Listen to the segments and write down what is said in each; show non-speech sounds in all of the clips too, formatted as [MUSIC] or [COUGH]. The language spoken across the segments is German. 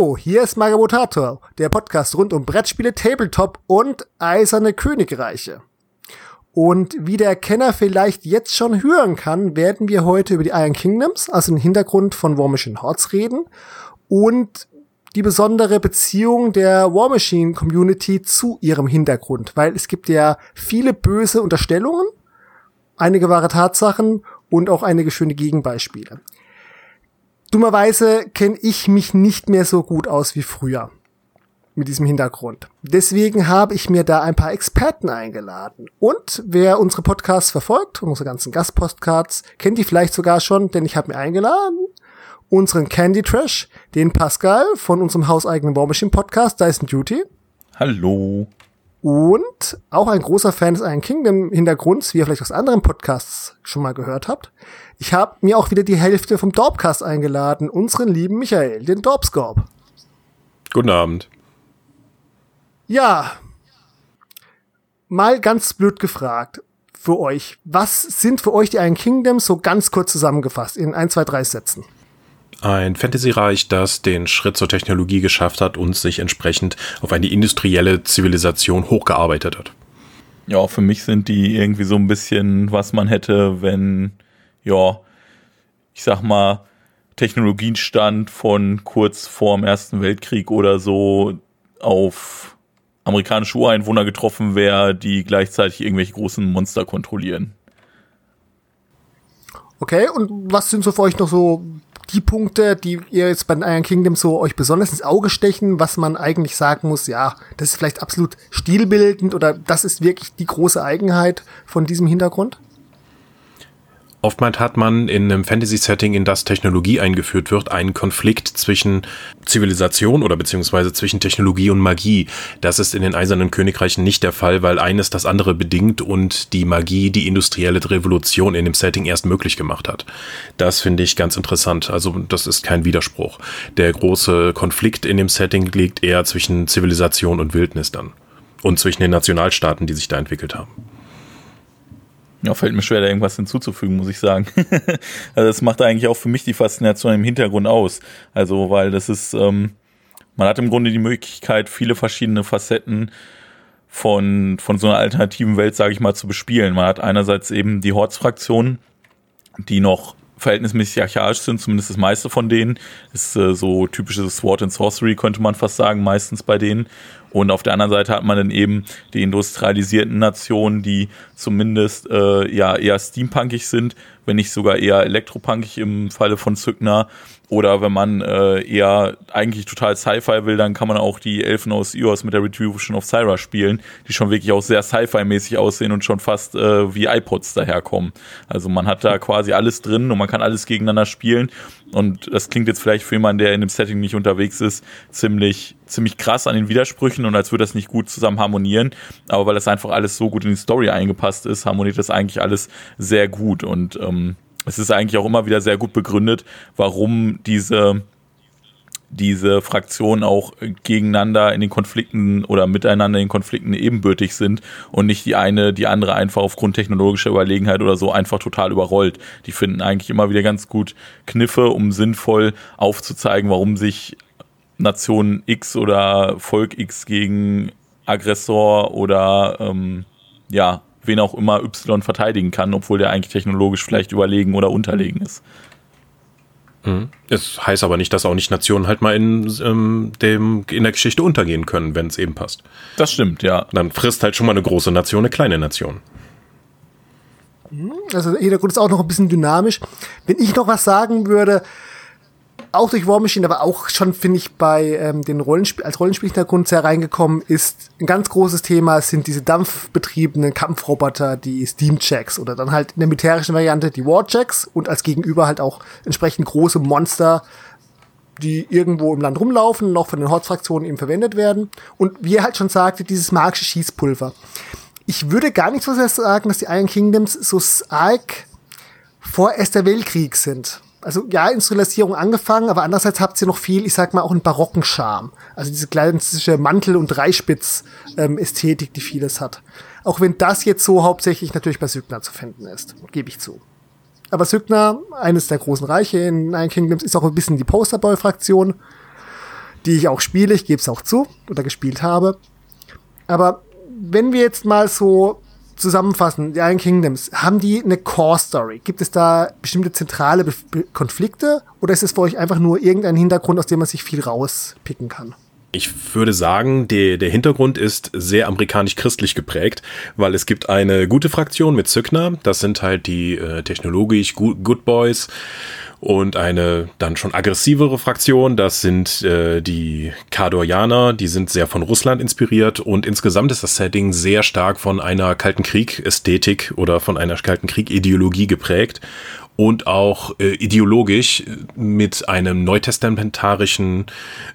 Hallo, hier ist Magabotator, der Podcast rund um Brettspiele, Tabletop und eiserne Königreiche. Und wie der Kenner vielleicht jetzt schon hören kann, werden wir heute über die Iron Kingdoms, also den Hintergrund von War Machine Hordes reden und die besondere Beziehung der War Machine Community zu ihrem Hintergrund, weil es gibt ja viele böse Unterstellungen, einige wahre Tatsachen und auch einige schöne Gegenbeispiele. Dummerweise kenne ich mich nicht mehr so gut aus wie früher mit diesem Hintergrund. Deswegen habe ich mir da ein paar Experten eingeladen. Und wer unsere Podcasts verfolgt, unsere ganzen Gastpostcards, kennt die vielleicht sogar schon, denn ich habe mir eingeladen unseren Candy Trash, den Pascal von unserem hauseigenen War Machine Podcast Dyson Duty. Hallo. Und auch ein großer Fan des Iron Kingdom Hintergrunds, wie ihr vielleicht aus anderen Podcasts schon mal gehört habt. Ich habe mir auch wieder die Hälfte vom Dorpcast eingeladen, unseren lieben Michael, den Dorpscorp. Guten Abend. Ja. Mal ganz blöd gefragt für euch. Was sind für euch die Iron Kingdoms so ganz kurz zusammengefasst in ein, zwei, drei Sätzen? Ein Fantasy-Reich, das den Schritt zur Technologie geschafft hat und sich entsprechend auf eine industrielle Zivilisation hochgearbeitet hat. Ja, für mich sind die irgendwie so ein bisschen, was man hätte, wenn, ja, ich sag mal, Technologienstand von kurz vorm Ersten Weltkrieg oder so auf amerikanische Ureinwohner getroffen wäre, die gleichzeitig irgendwelche großen Monster kontrollieren. Okay, und was sind so für euch noch so die Punkte, die ihr jetzt bei Iron Kingdom so euch besonders ins Auge stechen, was man eigentlich sagen muss, ja, das ist vielleicht absolut stilbildend oder das ist wirklich die große Eigenheit von diesem Hintergrund? Oftmals hat man in einem Fantasy-Setting, in das Technologie eingeführt wird, einen Konflikt zwischen Zivilisation oder beziehungsweise zwischen Technologie und Magie. Das ist in den Eisernen Königreichen nicht der Fall, weil eines das andere bedingt und die Magie die industrielle Revolution in dem Setting erst möglich gemacht hat. Das finde ich ganz interessant. Also das ist kein Widerspruch. Der große Konflikt in dem Setting liegt eher zwischen Zivilisation und Wildnis dann. Und zwischen den Nationalstaaten, die sich da entwickelt haben. Ja, fällt mir schwer, da irgendwas hinzuzufügen, muss ich sagen. [LAUGHS] also das macht eigentlich auch für mich die Faszination im Hintergrund aus. Also, weil das ist, ähm, man hat im Grunde die Möglichkeit, viele verschiedene Facetten von, von so einer alternativen Welt, sage ich mal, zu bespielen. Man hat einerseits eben die Hordes-Fraktion, die noch verhältnismäßig archaisch sind, zumindest das meiste von denen. Ist äh, so typisches Sword and Sorcery, könnte man fast sagen, meistens bei denen. Und auf der anderen Seite hat man dann eben die industrialisierten Nationen, die zumindest äh, ja eher steampunkig sind, wenn nicht sogar eher elektropunkig im Falle von Zückner. Oder wenn man äh, eher eigentlich total Sci-Fi will, dann kann man auch die Elfen aus Eos mit der Retribution of Syra spielen, die schon wirklich auch sehr Sci-Fi-mäßig aussehen und schon fast äh, wie iPods daherkommen. Also man hat da quasi alles drin und man kann alles gegeneinander spielen. Und das klingt jetzt vielleicht für jemanden, der in dem Setting nicht unterwegs ist, ziemlich, ziemlich krass an den Widersprüchen und als würde das nicht gut zusammen harmonieren. Aber weil das einfach alles so gut in die Story eingepasst ist, harmoniert das eigentlich alles sehr gut. Und ähm, es ist eigentlich auch immer wieder sehr gut begründet, warum diese diese Fraktionen auch gegeneinander in den Konflikten oder miteinander in den Konflikten ebenbürtig sind und nicht die eine die andere einfach aufgrund technologischer Überlegenheit oder so einfach total überrollt. Die finden eigentlich immer wieder ganz gut Kniffe, um sinnvoll aufzuzeigen, warum sich Nation X oder Volk X gegen Aggressor oder ähm, ja, wen auch immer Y verteidigen kann, obwohl der eigentlich technologisch vielleicht überlegen oder unterlegen ist. Mhm. Es heißt aber nicht, dass auch nicht Nationen halt mal in, ähm, dem, in der Geschichte untergehen können, wenn es eben passt. Das stimmt, ja. Dann frisst halt schon mal eine große Nation eine kleine Nation. Also der Hintergrund ist auch noch ein bisschen dynamisch. Wenn ich noch was sagen würde, auch durch War Machine, aber auch schon, finde ich, bei ähm, den Rollenspiel, als Rollenspielhintergrund sehr reingekommen ist, ein ganz großes Thema sind diese dampfbetriebenen Kampfroboter, die Steam-Checks oder dann halt in der militärischen Variante die War-Checks und als Gegenüber halt auch entsprechend große Monster, die irgendwo im Land rumlaufen und auch von den Horde-Fraktionen eben verwendet werden. Und wie er halt schon sagte, dieses magische Schießpulver. Ich würde gar nicht so sehr sagen, dass die Iron Kingdoms so arg vor Erster Weltkrieg sind also ja, Industrialisierung angefangen, aber andererseits habt ihr noch viel, ich sag mal, auch einen barocken Charme. Also diese klassische Mantel- und Dreispitz-Ästhetik, ähm, die vieles hat. Auch wenn das jetzt so hauptsächlich natürlich bei Sygna zu finden ist, gebe ich zu. Aber Sygna, eines der großen Reiche in Nine Kingdoms, ist auch ein bisschen die Posterboy-Fraktion. die ich auch spiele, ich gebe es auch zu oder gespielt habe. Aber wenn wir jetzt mal so zusammenfassen, die Iron Kingdoms, haben die eine Core Story? Gibt es da bestimmte zentrale Be Be Konflikte oder ist es für euch einfach nur irgendein Hintergrund, aus dem man sich viel rauspicken kann? Ich würde sagen, der, der Hintergrund ist sehr amerikanisch-christlich geprägt, weil es gibt eine gute Fraktion mit Zückner, das sind halt die äh, technologisch Good Boys und eine dann schon aggressivere Fraktion, das sind äh, die Kardorianer, die sind sehr von Russland inspiriert. Und insgesamt ist das Setting sehr stark von einer Kalten Krieg-Ästhetik oder von einer Kalten Krieg-Ideologie geprägt und auch äh, ideologisch mit einem neutestamentarischen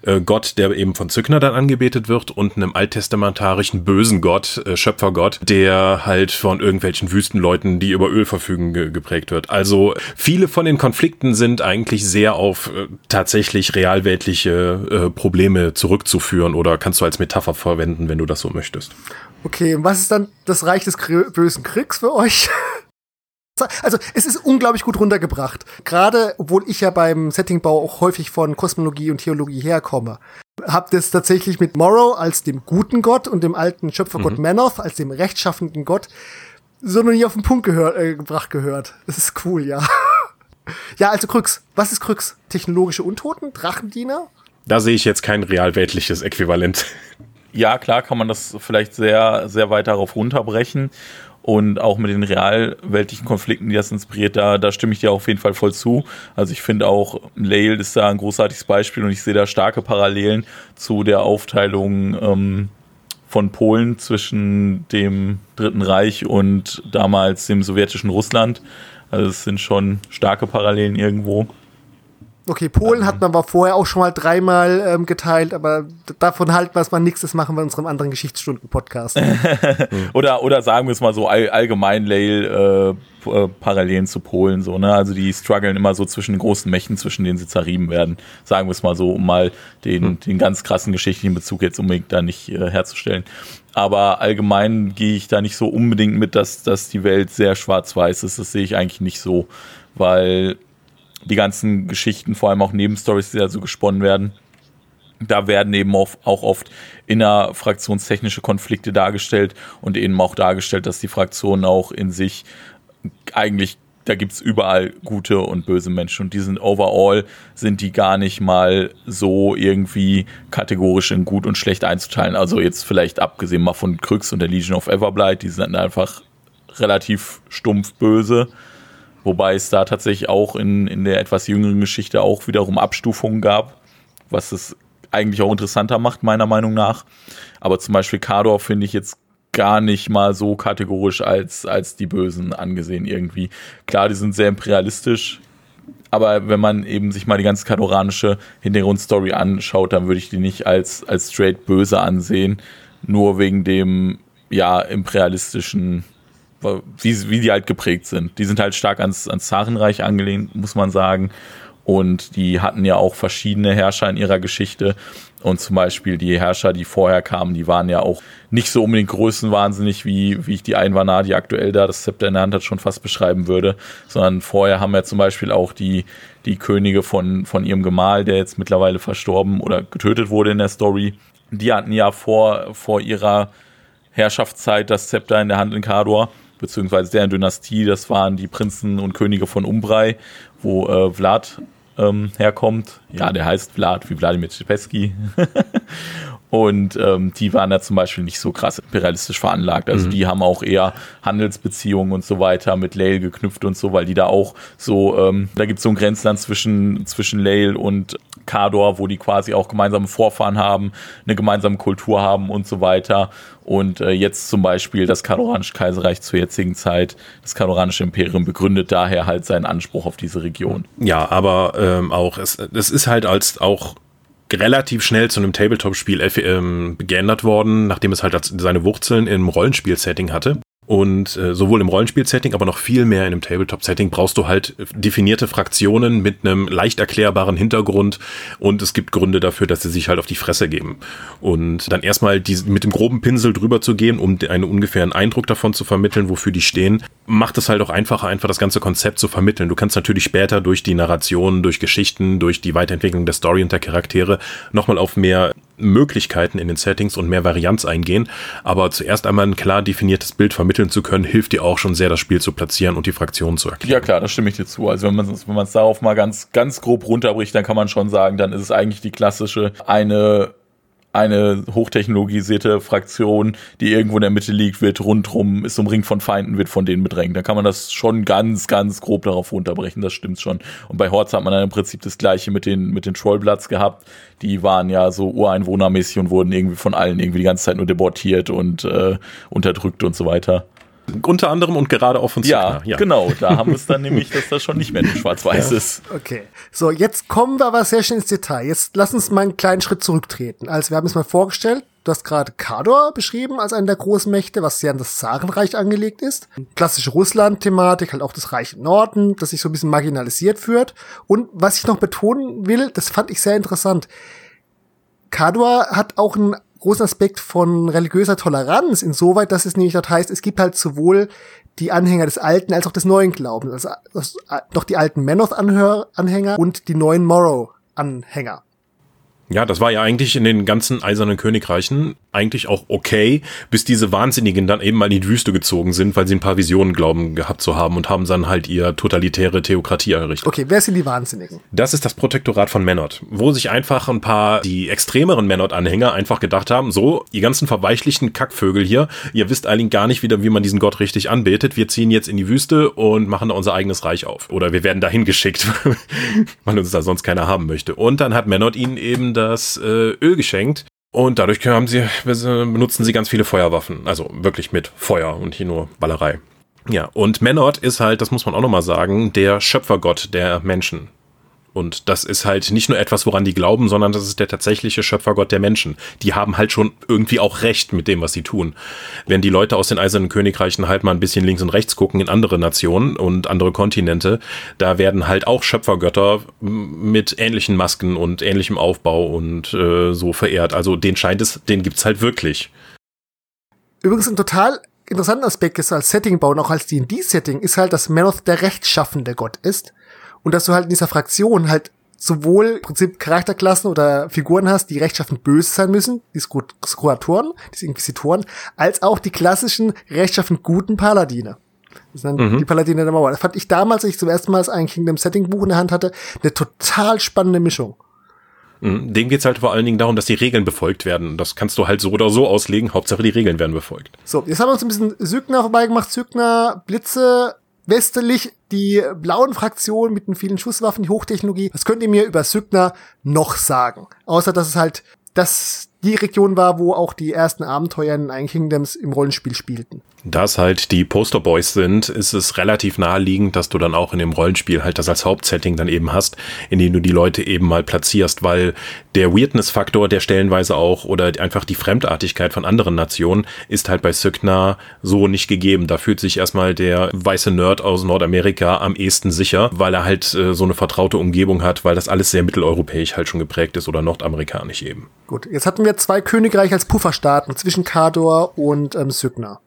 äh, Gott, der eben von Zückner dann angebetet wird und einem alttestamentarischen bösen Gott, äh, Schöpfergott, der halt von irgendwelchen Wüstenleuten, die über Öl verfügen, ge geprägt wird. Also viele von den Konflikten sind eigentlich sehr auf äh, tatsächlich realweltliche äh, Probleme zurückzuführen oder kannst du als Metapher verwenden, wenn du das so möchtest. Okay, was ist dann das Reich des bösen Kriegs für euch? [LAUGHS] Also es ist unglaublich gut runtergebracht. Gerade, obwohl ich ja beim Settingbau auch häufig von Kosmologie und Theologie herkomme. Habt es tatsächlich mit Morrow als dem guten Gott und dem alten Schöpfergott mhm. Manoth als dem rechtschaffenden Gott so noch nie auf den Punkt gehör, äh, gebracht gehört. Das ist cool, ja. [LAUGHS] ja, also Krux. Was ist Krux? Technologische Untoten? Drachendiener? Da sehe ich jetzt kein realweltliches Äquivalent. Ja, klar kann man das vielleicht sehr, sehr weit darauf runterbrechen und auch mit den realweltlichen Konflikten, die das inspiriert, da, da stimme ich dir auf jeden Fall voll zu. Also ich finde auch, Lael ist da ein großartiges Beispiel und ich sehe da starke Parallelen zu der Aufteilung ähm, von Polen zwischen dem Dritten Reich und damals dem sowjetischen Russland. Also es sind schon starke Parallelen irgendwo. Okay, Polen ähm. hat man aber vorher auch schon mal dreimal ähm, geteilt, aber davon halten wir es mal nichts, das machen wir in unserem anderen Geschichtsstunden-Podcast. [LAUGHS] oder, oder sagen wir es mal so all, allgemein, Lail, äh, äh, Parallelen zu Polen, so, ne? Also die strugglen immer so zwischen den großen Mächten, zwischen denen sie zerrieben werden. Sagen wir es mal so, um mal den, hm. den ganz krassen geschichtlichen Bezug jetzt unbedingt da nicht äh, herzustellen. Aber allgemein gehe ich da nicht so unbedingt mit, dass, dass die Welt sehr schwarz-weiß ist. Das sehe ich eigentlich nicht so, weil die ganzen Geschichten, vor allem auch Nebenstories, die da so gesponnen werden, da werden eben auch, oft innerfraktionstechnische Konflikte dargestellt und eben auch dargestellt, dass die Fraktionen auch in sich eigentlich, da gibt es überall gute und böse Menschen. Und die sind overall, sind die gar nicht mal so irgendwie kategorisch in gut und schlecht einzuteilen. Also jetzt vielleicht abgesehen mal von Kryx und der Legion of Everblight, die sind einfach relativ stumpf böse Wobei es da tatsächlich auch in, in der etwas jüngeren Geschichte auch wiederum Abstufungen gab, was es eigentlich auch interessanter macht, meiner Meinung nach. Aber zum Beispiel Kador finde ich jetzt gar nicht mal so kategorisch als, als die Bösen angesehen irgendwie. Klar, die sind sehr imperialistisch, aber wenn man eben sich mal die ganze kadoranische Hintergrundstory anschaut, dann würde ich die nicht als, als straight böse ansehen, nur wegen dem ja imperialistischen wie, wie die halt geprägt sind. Die sind halt stark ans, ans Zarenreich angelehnt, muss man sagen. Und die hatten ja auch verschiedene Herrscher in ihrer Geschichte. Und zum Beispiel die Herrscher, die vorher kamen, die waren ja auch nicht so unbedingt größenwahnsinnig, wie, wie ich die Einwanar, die aktuell da das Zepter in der Hand hat, schon fast beschreiben würde. Sondern vorher haben ja zum Beispiel auch die, die Könige von, von ihrem Gemahl, der jetzt mittlerweile verstorben oder getötet wurde in der Story, die hatten ja vor, vor ihrer Herrschaftszeit das Zepter in der Hand in Kador beziehungsweise deren Dynastie, das waren die Prinzen und Könige von Umbrai, wo äh, Vlad ähm, herkommt. Ja, der heißt Vlad, wie Wladimir Czepeski. [LAUGHS] Und ähm, die waren da zum Beispiel nicht so krass imperialistisch veranlagt. Also mhm. die haben auch eher Handelsbeziehungen und so weiter mit Lail geknüpft und so, weil die da auch so, ähm, da gibt es so ein Grenzland zwischen, zwischen Lail und Kador, wo die quasi auch gemeinsame Vorfahren haben, eine gemeinsame Kultur haben und so weiter. Und äh, jetzt zum Beispiel das Kadoranische Kaiserreich zur jetzigen Zeit, das Kadoranische Imperium begründet daher halt seinen Anspruch auf diese Region. Ja, aber ähm, auch, es, es ist halt als auch relativ schnell zu einem Tabletop-Spiel ähm, geändert worden, nachdem es halt seine Wurzeln im Rollenspiel-Setting hatte. Und äh, sowohl im Rollenspiel-Setting, aber noch viel mehr in einem Tabletop-Setting brauchst du halt definierte Fraktionen mit einem leicht erklärbaren Hintergrund und es gibt Gründe dafür, dass sie sich halt auf die Fresse geben. Und dann erstmal die, mit dem groben Pinsel drüber zu gehen, um einen ungefähren Eindruck davon zu vermitteln, wofür die stehen, macht es halt auch einfacher, einfach das ganze Konzept zu vermitteln. Du kannst natürlich später durch die Narration, durch Geschichten, durch die Weiterentwicklung der Story und der Charaktere nochmal auf mehr Möglichkeiten in den Settings und mehr Varianz eingehen. Aber zuerst einmal ein klar definiertes Bild vermitteln zu können, hilft dir auch schon sehr, das Spiel zu platzieren und die Fraktionen zu erklären. Ja klar, da stimme ich dir zu. Also wenn man es wenn darauf mal ganz, ganz grob runterbricht, dann kann man schon sagen, dann ist es eigentlich die klassische eine eine hochtechnologisierte Fraktion, die irgendwo in der Mitte liegt, wird rundrum, ist umringt von Feinden, wird von denen bedrängt. Da kann man das schon ganz, ganz grob darauf runterbrechen, das stimmt schon. Und bei Horts hat man dann im Prinzip das gleiche mit den, mit den Trollbloods gehabt. Die waren ja so ureinwohnermäßig und wurden irgendwie von allen irgendwie die ganze Zeit nur deportiert und äh, unterdrückt und so weiter. Unter anderem und gerade auch von ja, ja, genau. Da haben wir es dann [LAUGHS] nämlich, dass das schon nicht mehr schwarz-weiß ja. ist. Okay. So, jetzt kommen wir aber sehr schnell ins Detail. Jetzt lass uns mal einen kleinen Schritt zurücktreten. Also, wir haben es mal vorgestellt. Du hast gerade Kador beschrieben als einen der großen Mächte, was sehr an das Zarenreich angelegt ist. Klassische Russland-Thematik, halt auch das Reich im Norden, das sich so ein bisschen marginalisiert führt. Und was ich noch betonen will, das fand ich sehr interessant. Kador hat auch einen großen Aspekt von religiöser Toleranz, insoweit, dass es nämlich dort heißt, es gibt halt sowohl die Anhänger des alten als auch des neuen Glaubens, also, noch die alten Menoth-Anhänger und die neuen Morrow-Anhänger. Ja, das war ja eigentlich in den ganzen Eisernen Königreichen eigentlich auch okay, bis diese Wahnsinnigen dann eben mal in die Wüste gezogen sind, weil sie ein paar Visionen glauben gehabt zu haben und haben dann halt ihr totalitäre Theokratie errichtet. Okay, wer sind die Wahnsinnigen? Das ist das Protektorat von Menot, wo sich einfach ein paar, die extremeren Menot-Anhänger einfach gedacht haben, so, ihr ganzen verweichlichten Kackvögel hier, ihr wisst eigentlich gar nicht wieder, wie man diesen Gott richtig anbetet, wir ziehen jetzt in die Wüste und machen da unser eigenes Reich auf. Oder wir werden dahin geschickt, [LAUGHS] weil uns da sonst keiner haben möchte. Und dann hat Menot ihnen eben das äh, Öl geschenkt, und dadurch haben sie, benutzen sie ganz viele Feuerwaffen. Also wirklich mit Feuer und hier nur Ballerei. Ja, und Menot ist halt, das muss man auch nochmal sagen, der Schöpfergott der Menschen. Und das ist halt nicht nur etwas, woran die glauben, sondern das ist der tatsächliche Schöpfergott der Menschen. Die haben halt schon irgendwie auch recht mit dem, was sie tun. Wenn die Leute aus den Eisernen Königreichen halt mal ein bisschen links und rechts gucken in andere Nationen und andere Kontinente, da werden halt auch Schöpfergötter mit ähnlichen Masken und ähnlichem Aufbau und äh, so verehrt. Also den scheint es, den gibt's halt wirklich. Übrigens ein total interessanter Aspekt ist als Setting bauen, auch als D&D-Setting, ist halt, dass Manoth der rechtschaffende Gott ist und dass du halt in dieser Fraktion halt sowohl im Prinzip Charakterklassen oder Figuren hast, die rechtschaffend böse sein müssen, die Skuratoren, die Inquisitoren, als auch die klassischen rechtschaffend guten Paladine. Das sind mhm. die Paladine der Mauer. Das fand ich damals, als ich zum ersten Mal ein Kingdom Setting Buch in der Hand hatte, eine total spannende Mischung. Mhm. Dem geht's halt vor allen Dingen darum, dass die Regeln befolgt werden. Das kannst du halt so oder so auslegen. Hauptsache die Regeln werden befolgt. So, jetzt haben wir uns ein bisschen Sygner vorbeigemacht. Sygner, Blitze, westlich die blauen Fraktionen mit den vielen Schusswaffen, die Hochtechnologie. Was könnt ihr mir über Sygner noch sagen? Außer, dass es halt, dass die Region war, wo auch die ersten Abenteuer in Ein Kingdoms im Rollenspiel spielten. Da es halt die Posterboys sind, ist es relativ naheliegend, dass du dann auch in dem Rollenspiel halt das als Hauptsetting dann eben hast, in dem du die Leute eben mal platzierst, weil der Weirdness-Faktor, der stellenweise auch oder einfach die Fremdartigkeit von anderen Nationen ist halt bei Sygna so nicht gegeben. Da fühlt sich erstmal der weiße Nerd aus Nordamerika am ehesten sicher, weil er halt äh, so eine vertraute Umgebung hat, weil das alles sehr mitteleuropäisch halt schon geprägt ist oder nordamerikanisch eben. Gut, jetzt hatten wir zwei Königreiche als Pufferstaaten zwischen Kador und ähm, Sygna.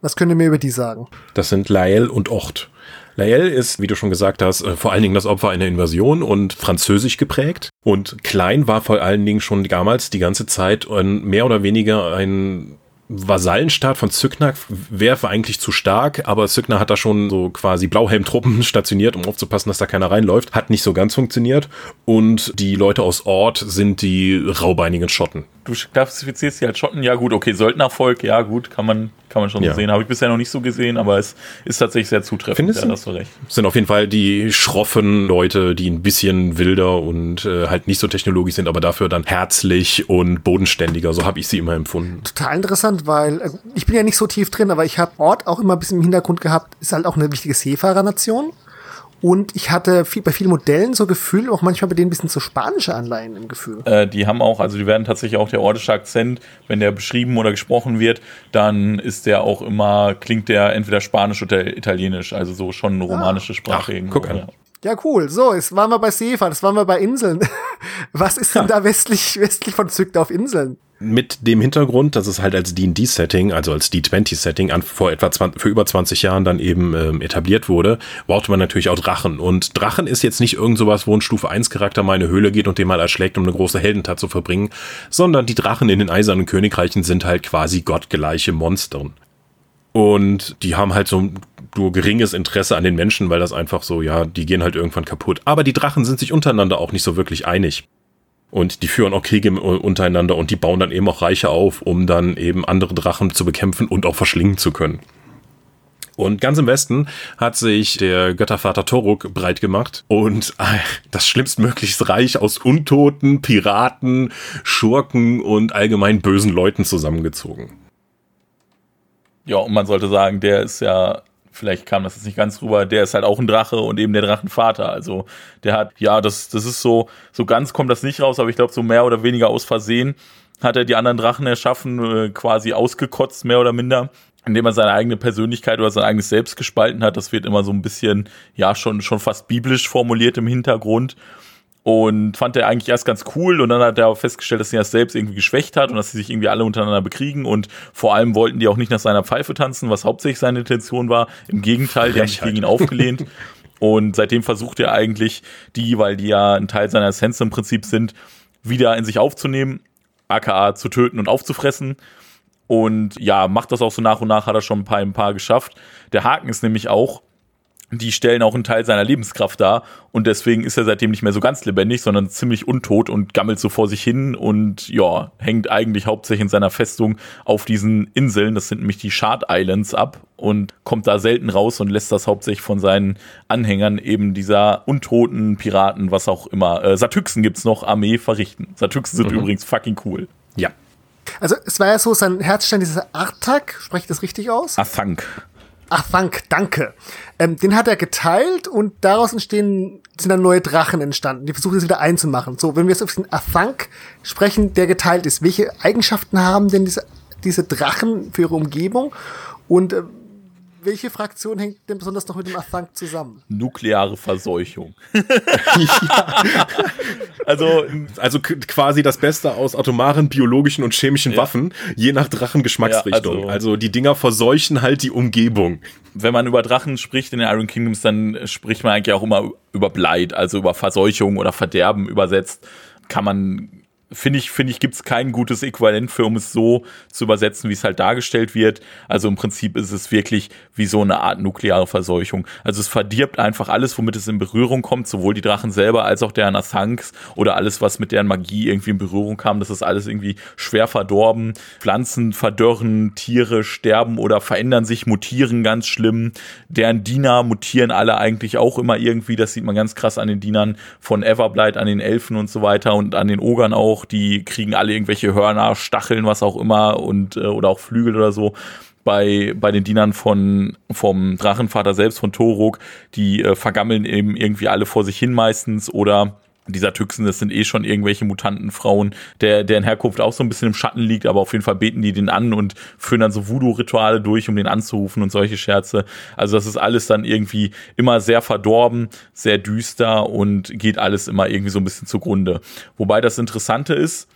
Was könnt ihr mir über die sagen? Das sind Lael und Ort. Lael ist, wie du schon gesagt hast, äh, vor allen Dingen das Opfer einer Invasion und französisch geprägt. Und Klein war vor allen Dingen schon damals die ganze Zeit mehr oder weniger ein Vasallenstaat von Zückner wäre eigentlich zu stark, aber Zückner hat da schon so quasi Blauhelmtruppen [LAUGHS] stationiert, um aufzupassen, dass da keiner reinläuft. Hat nicht so ganz funktioniert. Und die Leute aus Ort sind die raubeinigen Schotten. Du klassifizierst sie als Schotten, ja gut, okay, Söldnervolk, ja gut, kann man, kann man schon ja. so sehen. Habe ich bisher noch nicht so gesehen, aber es ist tatsächlich sehr zutreffend. Findest ja, du? hast du recht. Sind auf jeden Fall die schroffen Leute, die ein bisschen wilder und äh, halt nicht so technologisch sind, aber dafür dann herzlich und bodenständiger. So habe ich sie immer empfunden. Total interessant, weil äh, ich bin ja nicht so tief drin, aber ich habe Ort auch immer ein bisschen im Hintergrund gehabt, ist halt auch eine wichtige Seefahrernation. Und ich hatte viel, bei vielen Modellen so Gefühl, auch manchmal bei denen ein bisschen so spanische Anleihen im Gefühl. Äh, die haben auch, also die werden tatsächlich auch der ordische Akzent, wenn der beschrieben oder gesprochen wird, dann ist der auch immer, klingt der entweder spanisch oder italienisch, also so schon eine romanische Sprache. Ach, irgendwo, guck an. ja. Ja, cool. So, jetzt waren wir bei Seefahrt, jetzt waren wir bei Inseln. [LAUGHS] Was ist denn da westlich, westlich von Zückt auf Inseln? Mit dem Hintergrund, dass es halt als D&D-Setting, also als D20-Setting an vor etwa 20, für über 20 Jahren dann eben ähm, etabliert wurde, brauchte man natürlich auch Drachen. Und Drachen ist jetzt nicht irgend sowas, wo ein Stufe 1 Charakter mal in eine Höhle geht und den mal erschlägt, um eine große Heldentat zu verbringen, sondern die Drachen in den Eisernen Königreichen sind halt quasi gottgleiche Monstern. Und die haben halt so nur geringes Interesse an den Menschen, weil das einfach so, ja, die gehen halt irgendwann kaputt. Aber die Drachen sind sich untereinander auch nicht so wirklich einig. Und die führen auch Kriege untereinander und die bauen dann eben auch Reiche auf, um dann eben andere Drachen zu bekämpfen und auch verschlingen zu können. Und ganz im Westen hat sich der Göttervater Toruk breit gemacht und äh, das schlimmstmöglichste Reich aus Untoten, Piraten, Schurken und allgemein bösen Leuten zusammengezogen. Ja, und man sollte sagen, der ist ja, vielleicht kam das jetzt nicht ganz rüber, der ist halt auch ein Drache und eben der Drachenvater. Also der hat, ja, das, das ist so, so ganz kommt das nicht raus, aber ich glaube, so mehr oder weniger aus Versehen hat er die anderen Drachen erschaffen, äh, quasi ausgekotzt, mehr oder minder indem er seine eigene Persönlichkeit oder sein eigenes Selbst gespalten hat. Das wird immer so ein bisschen, ja, schon, schon fast biblisch formuliert im Hintergrund. Und fand er eigentlich erst ganz cool und dann hat er auch festgestellt, dass er das selbst irgendwie geschwächt hat und dass sie sich irgendwie alle untereinander bekriegen und vor allem wollten die auch nicht nach seiner Pfeife tanzen, was hauptsächlich seine Intention war. Im Gegenteil, die haben sich gegen ihn aufgelehnt. [LAUGHS] Und seitdem versucht er eigentlich, die, weil die ja ein Teil seiner Essenz im Prinzip sind, wieder in sich aufzunehmen, aka zu töten und aufzufressen. Und ja, macht das auch so nach und nach, hat er schon ein paar, ein paar geschafft. Der Haken ist nämlich auch, die stellen auch einen Teil seiner Lebenskraft dar und deswegen ist er seitdem nicht mehr so ganz lebendig, sondern ziemlich untot und gammelt so vor sich hin und ja, hängt eigentlich hauptsächlich in seiner Festung auf diesen Inseln, das sind nämlich die Shard Islands ab und kommt da selten raus und lässt das hauptsächlich von seinen Anhängern eben dieser untoten Piraten, was auch immer, äh, Satyxen gibt's noch, Armee verrichten. Satyxen sind Mhm. übrigens fucking cool. Ja. Also es war ja so, sein Herzstein, dieser Artak, spreche ich das richtig aus? Athank. Ach, Dank, danke. Ähm, den hat er geteilt und daraus entstehen, sind dann neue Drachen entstanden. Die versuchen es wieder einzumachen. So, wenn wir jetzt auf den Athank sprechen, der geteilt ist, welche Eigenschaften haben denn diese, diese Drachen für ihre Umgebung? Und äh, welche Fraktion hängt denn besonders noch mit dem Athank zusammen? Nukleare Verseuchung. [LAUGHS] also Also quasi das Beste aus atomaren, biologischen und chemischen Ja. Waffen, je nach Drachengeschmacksrichtung. Ja, also- also, die Dinger verseuchen halt die Umgebung. wenn man über Drachen spricht in den Iron Kingdoms, dann spricht man eigentlich auch immer über Blight, also über Verseuchung oder Verderben übersetzt. Kann man, finde ich, finde ich, gibt es kein gutes Äquivalent für, um es so zu übersetzen, wie es halt dargestellt wird. Also im Prinzip ist es wirklich wie so eine Art nukleare Verseuchung. Also es verdirbt einfach alles, womit es in Berührung kommt, sowohl die Drachen selber als auch deren Athanks oder alles, was mit deren Magie irgendwie in Berührung kam. Das ist alles irgendwie schwer verdorben. Pflanzen verdörren, Tiere sterben oder verändern sich, mutieren ganz schlimm. Deren Diener mutieren alle eigentlich auch immer irgendwie. Das sieht man ganz krass an den Dienern von Everblight, an den Elfen und so weiter und an den Ogern auch. Die kriegen alle irgendwelche Hörner, Stacheln, was auch immer und äh, oder auch Flügel oder so bei, bei den Dienern von, vom Drachenvater selbst, von Torok, die äh, vergammeln eben irgendwie alle vor sich hin meistens oder dieser Tüchsen, das sind eh schon irgendwelche Mutantenfrauen, der, deren Herkunft auch so ein bisschen im Schatten liegt, aber auf jeden Fall beten die den an und führen dann so Voodoo-Rituale durch, um den anzurufen und solche Scherze. Also das ist alles dann irgendwie immer sehr verdorben, sehr düster und geht alles immer irgendwie so ein bisschen zugrunde. Wobei das Interessante ist,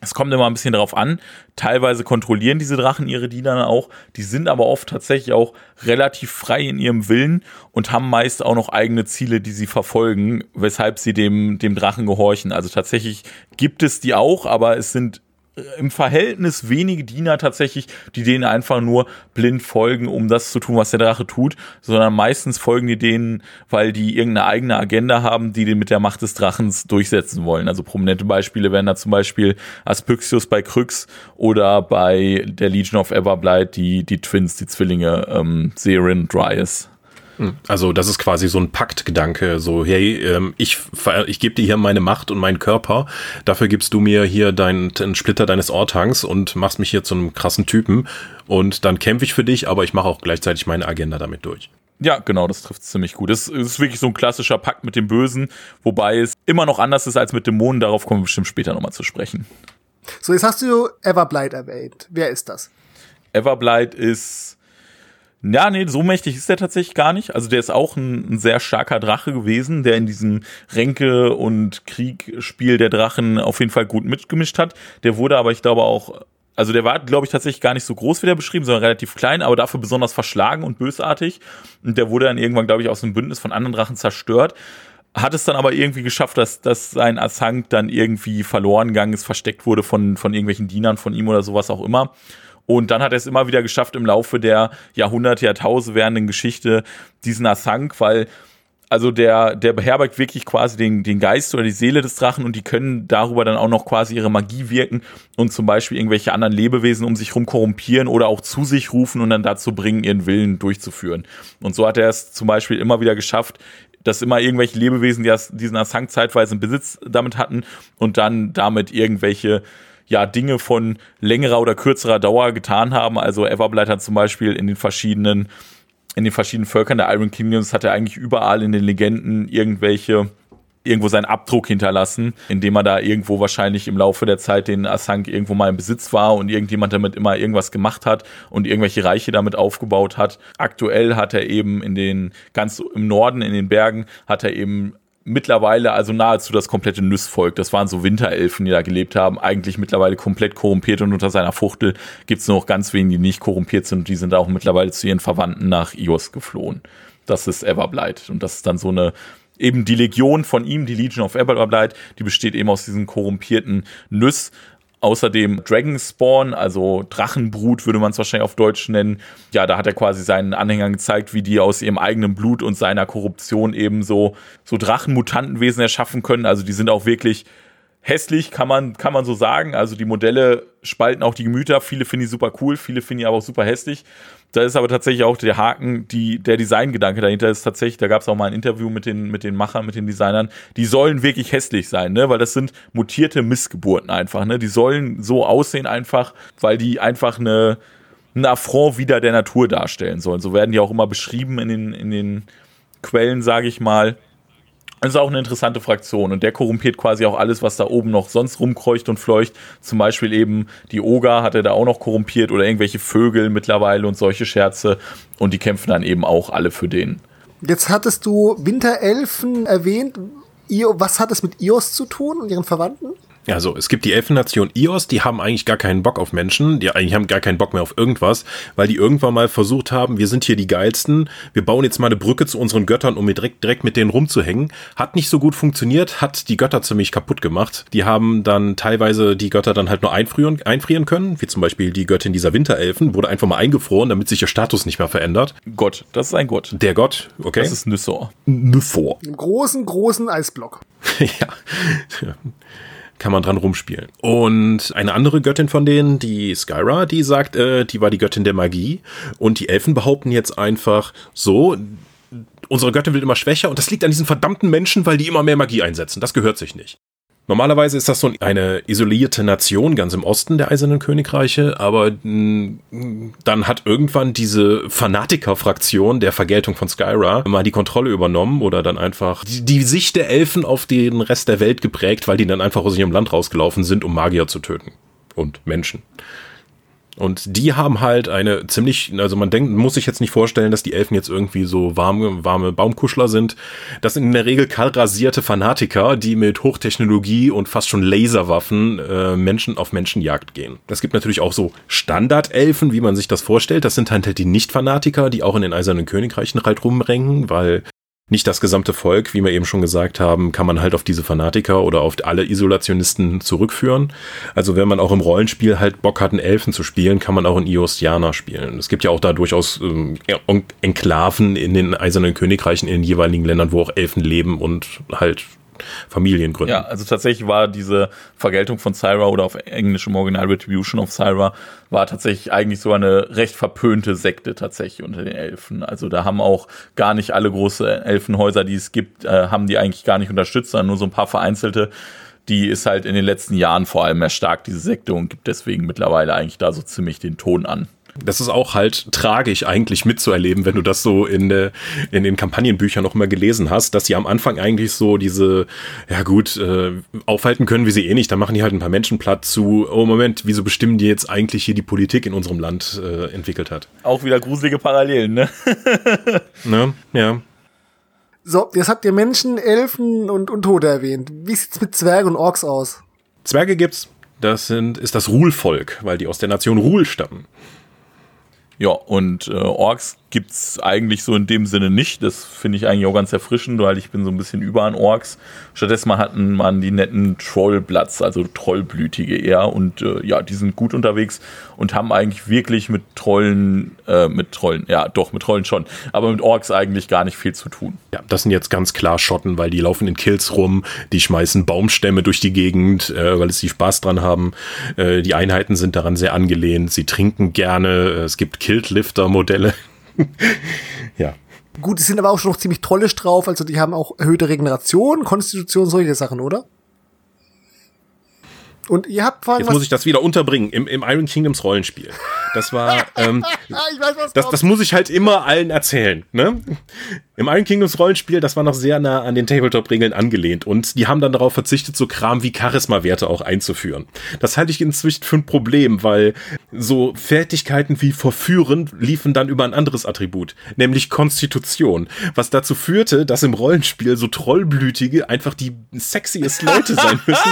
es kommt immer ein bisschen darauf an. Teilweise kontrollieren diese Drachen ihre Diener auch. Die sind aber oft tatsächlich auch relativ frei in ihrem Willen und haben meist auch noch eigene Ziele, die sie verfolgen, weshalb sie dem, dem Drachen gehorchen. Also tatsächlich gibt es die auch, aber es sind im Verhältnis wenige Diener tatsächlich, die denen einfach nur blind folgen, um das zu tun, was der Drache tut, sondern meistens folgen die denen, weil die irgendeine eigene Agenda haben, die den mit der Macht des Drachens durchsetzen wollen. Also prominente Beispiele wären da zum Beispiel Aspyxius bei Kryx oder bei der Legion of Everblight die, die Twins, die Zwillinge, ähm, Serin, Dryas. Also das ist quasi so ein Paktgedanke, so hey, ähm, ich, ich gebe dir hier meine Macht und meinen Körper, dafür gibst du mir hier deinen den Splitter deines Ortangs und machst mich hier zu einem krassen Typen und dann kämpfe ich für dich, aber ich mache auch gleichzeitig meine Agenda damit durch. Ja, genau, das trifft ziemlich gut. Es ist wirklich so ein klassischer Pakt mit dem Bösen, wobei es immer noch anders ist als mit Dämonen. Darauf kommen wir bestimmt später nochmal zu sprechen. So, jetzt hast du Everblight erwähnt. Wer ist das? Everblight ist. Ja, nee, so mächtig ist der tatsächlich gar nicht. Also der ist auch ein, ein sehr starker Drache gewesen, der in diesem Ränke- und Kriegspiel der Drachen auf jeden Fall gut mitgemischt hat. Der wurde aber, ich glaube, auch also der war, glaube ich, tatsächlich gar nicht so groß wie der beschrieben, sondern relativ klein, aber dafür besonders verschlagen und bösartig. Und der wurde dann irgendwann, glaube ich, aus einem Bündnis von anderen Drachen zerstört. Hat es dann aber irgendwie geschafft, dass, dass sein Asang dann irgendwie verloren gegangen ist, versteckt wurde von, von irgendwelchen Dienern von ihm oder sowas auch immer. Und dann hat er es immer wieder geschafft, im Laufe der Jahrhunderte, Jahrtausende währenden Geschichte diesen Asang, weil also der, der beherbergt wirklich quasi den, den Geist oder die Seele des Drachen und die können darüber dann auch noch quasi ihre Magie wirken und zum Beispiel irgendwelche anderen Lebewesen um sich rum korrumpieren oder auch zu sich rufen und dann dazu bringen, ihren Willen durchzuführen. Und so hat er es zum Beispiel immer wieder geschafft, dass immer irgendwelche Lebewesen, die diesen Asang zeitweise im Besitz damit hatten und dann damit irgendwelche ja, Dinge von längerer oder kürzerer Dauer getan haben. Also Everblight hat zum Beispiel in den verschiedenen in den verschiedenen Völkern der Iron Kingdoms hat er eigentlich überall in den Legenden irgendwelche irgendwo seinen Abdruck hinterlassen, indem er da irgendwo wahrscheinlich im Laufe der Zeit den Asank irgendwo mal im Besitz war und irgendjemand damit immer irgendwas gemacht hat und irgendwelche Reiche damit aufgebaut hat. Aktuell hat er eben in den ganz im Norden in den Bergen hat er eben mittlerweile also nahezu das komplette Nüssvolk. Das waren so Winterelfen, die da gelebt haben, eigentlich mittlerweile komplett korrumpiert und unter seiner Fuchtel gibt es nur noch ganz wenige, die nicht korrumpiert sind und die sind auch mittlerweile zu ihren Verwandten nach Ios geflohen. Das ist Everblight und das ist dann so eine eben die Legion von ihm, die Legion of Everblight, die besteht eben aus diesen korrumpierten Nüss Außerdem Dragonspawn, also Drachenbrut würde man es wahrscheinlich auf Deutsch nennen. Ja, da hat er quasi seinen Anhängern gezeigt, wie die aus ihrem eigenen Blut und seiner Korruption eben so, so Drachenmutantenwesen erschaffen können. Also die sind auch wirklich hässlich, kann man, kann man so sagen. Also die Modelle spalten auch die Gemüter. Viele finden die super cool, viele finden die aber auch super hässlich. Da ist aber tatsächlich auch der Haken, die, der Designgedanke dahinter ist tatsächlich, da gab es auch mal ein Interview mit den, mit den Machern, mit den Designern, die sollen wirklich hässlich sein, ne? Weil das sind mutierte Missgeburten einfach, ne? Die sollen so aussehen einfach, weil die einfach eine, ein Affront wieder der Natur darstellen sollen. So werden die auch immer beschrieben in den, in den Quellen, sage ich mal. Das ist auch eine interessante Fraktion und der korrumpiert quasi auch alles, was da oben noch sonst rumkreucht und fleucht. Zum Beispiel eben die Oga hat er da auch noch korrumpiert oder irgendwelche Vögel mittlerweile und solche Scherze und die kämpfen dann eben auch alle für den. Jetzt hattest du Winterelfen erwähnt. Was hat es mit Ios zu tun und ihren Verwandten? Also es gibt die Elfennation Ios, die haben eigentlich gar keinen Bock auf Menschen, die eigentlich haben gar keinen Bock mehr auf irgendwas, weil die irgendwann mal versucht haben, wir sind hier die geilsten, wir bauen jetzt mal eine Brücke zu unseren Göttern, um direkt, direkt mit denen rumzuhängen. Hat nicht so gut funktioniert, hat die Götter ziemlich kaputt gemacht. Die haben dann teilweise die Götter dann halt nur einfrieren, einfrieren können, wie zum Beispiel die Göttin dieser Winterelfen, wurde einfach mal eingefroren, damit sich ihr Status nicht mehr verändert. Gott, das ist ein Gott. Der Gott, okay. Das ist Nüssor. Nüssor. Einen großen, großen Eisblock. [LAUGHS] ja kann man dran rumspielen. Und eine andere Göttin von denen, die Skyra, die sagt, äh, die war die Göttin der Magie. Und die Elfen behaupten jetzt einfach so, unsere Göttin wird immer schwächer und das liegt an diesen verdammten Menschen, weil die immer mehr Magie einsetzen. Das gehört sich nicht. Normalerweise ist das so eine isolierte Nation ganz im Osten der Eisernen Königreiche, aber mm, dann hat irgendwann diese Fanatiker-Fraktion der Vergeltung von Skyra mal die Kontrolle übernommen oder dann einfach die, die, Sicht der Elfen auf den Rest der Welt geprägt, weil die dann einfach aus ihrem Land rausgelaufen sind, um Magier zu töten. Und Menschen. Und die haben halt eine ziemlich, also man denkt, muss sich jetzt nicht vorstellen, dass die Elfen jetzt irgendwie so warme, warme Baumkuschler sind. Das sind in der Regel kahlrasierte Fanatiker, die mit Hochtechnologie und fast schon Laserwaffen äh, Menschen auf Menschenjagd gehen. Es gibt natürlich auch so Standardelfen, wie man sich das vorstellt. Das sind halt die Nicht-Fanatiker, die auch in den Eisernen Königreichen halt rumrenken, weil nicht das gesamte Volk, wie wir eben schon gesagt haben, kann man halt auf diese Fanatiker oder auf alle Isolationisten zurückführen. Also wenn man auch im Rollenspiel halt Bock hat, einen Elfen zu spielen, kann man auch in Ios spielen. Es gibt ja auch da durchaus ähm, Enklaven in den Eisernen Königreichen in den jeweiligen Ländern, wo auch Elfen leben und halt Familien gründen. Ja, also tatsächlich war diese Vergeltung von Syra oder auf Englisch im Original Retribution of Syra war tatsächlich eigentlich so eine recht verpönte Sekte tatsächlich unter den Elfen. Also da haben auch gar nicht alle große Elfenhäuser, die es gibt, äh, haben die eigentlich gar nicht unterstützt, sondern nur so ein paar vereinzelte. Die ist halt in den letzten Jahren vor allem erstarkt, diese Sekte, und gibt deswegen mittlerweile eigentlich da so ziemlich den Ton an. Das ist auch halt tragisch eigentlich mitzuerleben, wenn du das so in, äh, in den Kampagnenbüchern noch mal gelesen hast, dass sie am Anfang eigentlich so diese, ja gut, äh, aufhalten können wir sie eh nicht, dann machen die halt ein paar Menschen platt zu, oh Moment, wieso bestimmen die jetzt eigentlich hier die Politik in unserem Land äh, entwickelt hat. Auch wieder gruselige Parallelen, ne? [LAUGHS] ne? Ja. So, jetzt habt ihr Menschen, Elfen und, und Tote erwähnt. Wie sieht's mit Zwergen und Orks aus? Zwerge gibt's. Das sind, ist das Ruhlvolk, weil die aus der Nation Ruhl stammen. Ja, und äh, Orks gibt's eigentlich so in dem Sinne nicht. Das finde ich eigentlich auch ganz erfrischend, weil ich bin so ein bisschen über an Orks. Stattdessen hatten man die netten Trollblatts, also Trollblütige eher. Und äh, ja, die sind gut unterwegs und haben eigentlich wirklich mit Trollen, äh, mit Trollen, ja doch, mit Trollen schon, aber mit Orks eigentlich gar nicht viel zu tun. Ja, das sind jetzt ganz klar Schotten, weil die laufen in Kills rum, die schmeißen Baumstämme durch die Gegend, äh, weil sie Spaß dran haben. Äh, die Einheiten sind daran sehr angelehnt, sie trinken gerne, es gibt Kiltlifter-Modelle. Ja. Gut, die sind aber auch schon noch ziemlich trollisch drauf, also die haben auch erhöhte Regeneration, Konstitution, solche Sachen, oder? Und ihr habt vor allem. Jetzt muss ich das wieder unterbringen im, im Iron Kingdoms Rollenspiel. Das war. [LAUGHS] Ähm, weiß, das, das muss ich halt immer allen erzählen. Ne? Im Iron Kingdoms Rollenspiel, das war noch sehr nah an den Tabletop-Regeln angelehnt. Und die haben dann darauf verzichtet, so Kram wie Charisma-Werte auch einzuführen. Das halte ich inzwischen für ein Problem, weil so Fertigkeiten wie Verführen liefen dann über ein anderes Attribut, nämlich Konstitution. Was dazu führte, dass im Rollenspiel so Trollblütige einfach die sexiest Leute sein [LAUGHS] müssen.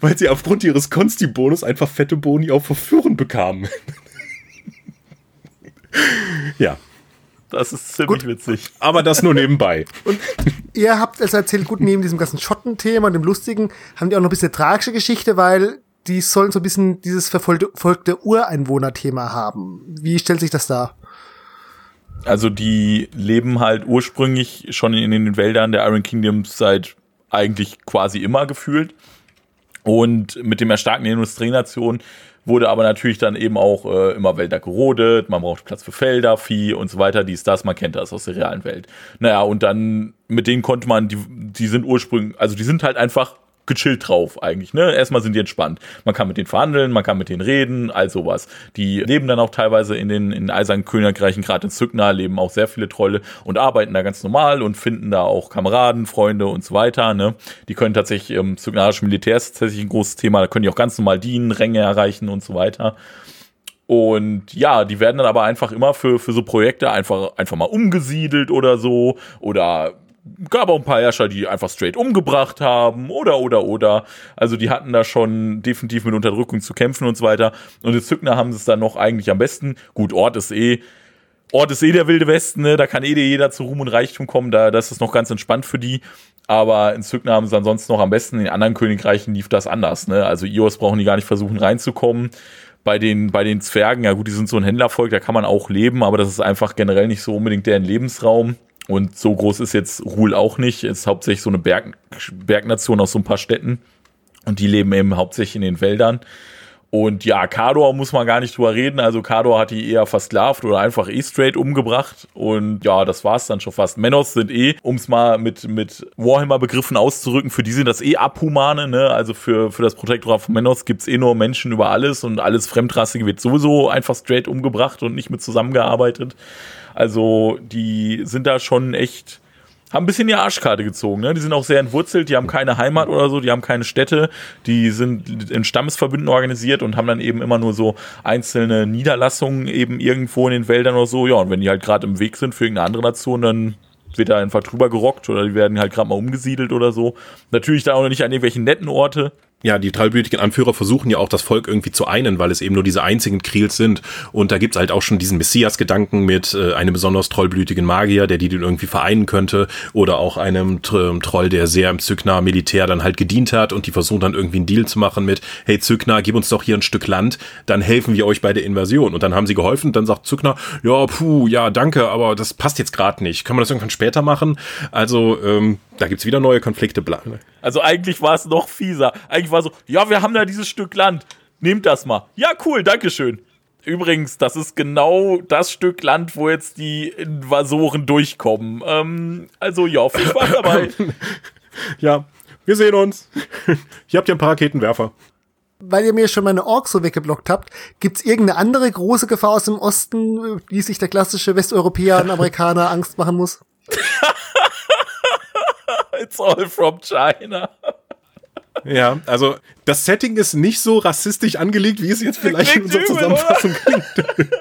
Weil sie aufgrund ihres Konsti-Bonus einfach fette Boni auf Verführen bekamen. ja. Das ist ziemlich gut. witzig. Aber das nur nebenbei. Und ihr habt es erzählt, gut, neben diesem ganzen Schottenthema und dem Lustigen, haben die auch noch ein bisschen tragische Geschichte, weil die sollen so ein bisschen dieses verfolgte Ureinwohner-Thema haben. Wie stellt sich das dar? Also die leben halt ursprünglich schon in den Wäldern der Iron Kingdoms seit eigentlich quasi immer gefühlt. Und mit dem Erstarken der Industrienation wurde aber natürlich dann eben auch äh, immer Wälder gerodet, man braucht Platz für Felder, Vieh und so weiter, dies, das, man kennt das aus der realen Welt. Naja, und dann mit denen konnte man, die, die sind ursprünglich, also die sind halt einfach gechillt drauf eigentlich. Ne? Erstmal sind die entspannt. Man kann mit denen verhandeln, man kann mit denen reden, all sowas. Die leben dann auch teilweise in den in eisernen Königreichen, gerade in Zückna leben auch sehr viele Trolle und arbeiten da ganz normal und finden da auch Kameraden, Freunde und so weiter. Ne? Die können tatsächlich, ähm, zücknarische Militär ist tatsächlich ein großes Thema, da können die auch ganz normal dienen, Ränge erreichen und so weiter. Und ja, die werden dann aber einfach immer für, für so Projekte einfach, einfach mal umgesiedelt oder so. Oder gab auch ein paar Herrscher, die einfach straight umgebracht haben oder, oder, oder. Also die hatten da schon definitiv mit Unterdrückung zu kämpfen und so weiter. Und die Zückner haben es dann noch eigentlich am besten. Gut, Ort ist eh, Ort ist eh der wilde Westen, ne? da kann eh jeder zu Ruhm und Reichtum kommen, da das ist noch ganz entspannt für die. Aber in Zückner haben sie ansonsten noch am besten. In anderen Königreichen lief das anders. Ne? Also Ios brauchen die gar nicht versuchen reinzukommen bei den, bei den Zwergen, ja gut, die sind so ein Händlervolk, da kann man auch leben, aber das ist einfach generell nicht so unbedingt deren Lebensraum. Und so groß ist jetzt Ruhl auch nicht. Es ist hauptsächlich so eine Berg, Bergnation aus so ein paar Städten. Und die leben eben hauptsächlich in den Wäldern. Und ja, Kador muss man gar nicht drüber reden. Also Kador hat die eher versklavt oder einfach eh straight umgebracht. Und ja, das war's dann schon fast. Menos sind eh, um es mal mit, mit Warhammer-Begriffen auszurücken, für die sind das eh Abhumane. Ne? Also für, für das Protektorat von Menos gibt's eh nur Menschen über alles und alles Fremdrassige wird sowieso einfach straight umgebracht und nicht mit zusammengearbeitet. Also die sind da schon echt, haben ein bisschen die Arschkarte gezogen. Ne? Die sind auch sehr entwurzelt, die haben keine Heimat oder so, die haben keine Städte, die sind in Stammesverbünden organisiert und haben dann eben immer nur so einzelne Niederlassungen eben irgendwo in den Wäldern oder so. Ja, und wenn die halt gerade im Weg sind für irgendeine andere Nation, dann wird da einfach drüber gerockt oder die werden halt gerade mal umgesiedelt oder so. Natürlich da auch nicht an irgendwelchen netten Orte, ja, die dreiblütigen Anführer versuchen ja auch das Volk irgendwie zu einen, weil es eben nur diese einzigen Kriels sind. Und da gibt's halt auch schon diesen Messias-Gedanken mit äh, einem besonders trollblütigen Magier, der die dann irgendwie vereinen könnte. Oder auch einem Troll, der sehr im Zückner Militär dann halt gedient hat und die versuchen dann irgendwie einen Deal zu machen mit, hey Zückner, gib uns doch hier ein Stück Land, dann helfen wir euch bei der Invasion. Und dann haben sie geholfen dann sagt Zückner, ja, puh, ja, danke, aber das passt jetzt gerade nicht. Können wir das irgendwann später machen? Also, ähm, da gibt's wieder neue Konflikte. Also eigentlich war es noch fieser. Eigentlich war so, ja, wir haben da dieses Stück Land. Nehmt das mal. Ja, cool, Dankeschön. Übrigens, das ist genau das Stück Land, wo jetzt die Invasoren durchkommen. Ähm, also ja, viel Spaß [LAUGHS] dabei. ja, wir sehen uns. [LAUGHS] Hier habt ihr ein paar Raketenwerfer. weil ihr mir schon meine Orks so weggeblockt habt, gibt's irgendeine andere große Gefahr aus dem Osten, die sich der klassische Westeuropäer und Amerikaner [LAUGHS] Angst machen muss? It's all from China. Ja, also das Setting ist nicht so rassistisch angelegt, wie es jetzt vielleicht in unserer Zusammenfassung klingt. [LAUGHS]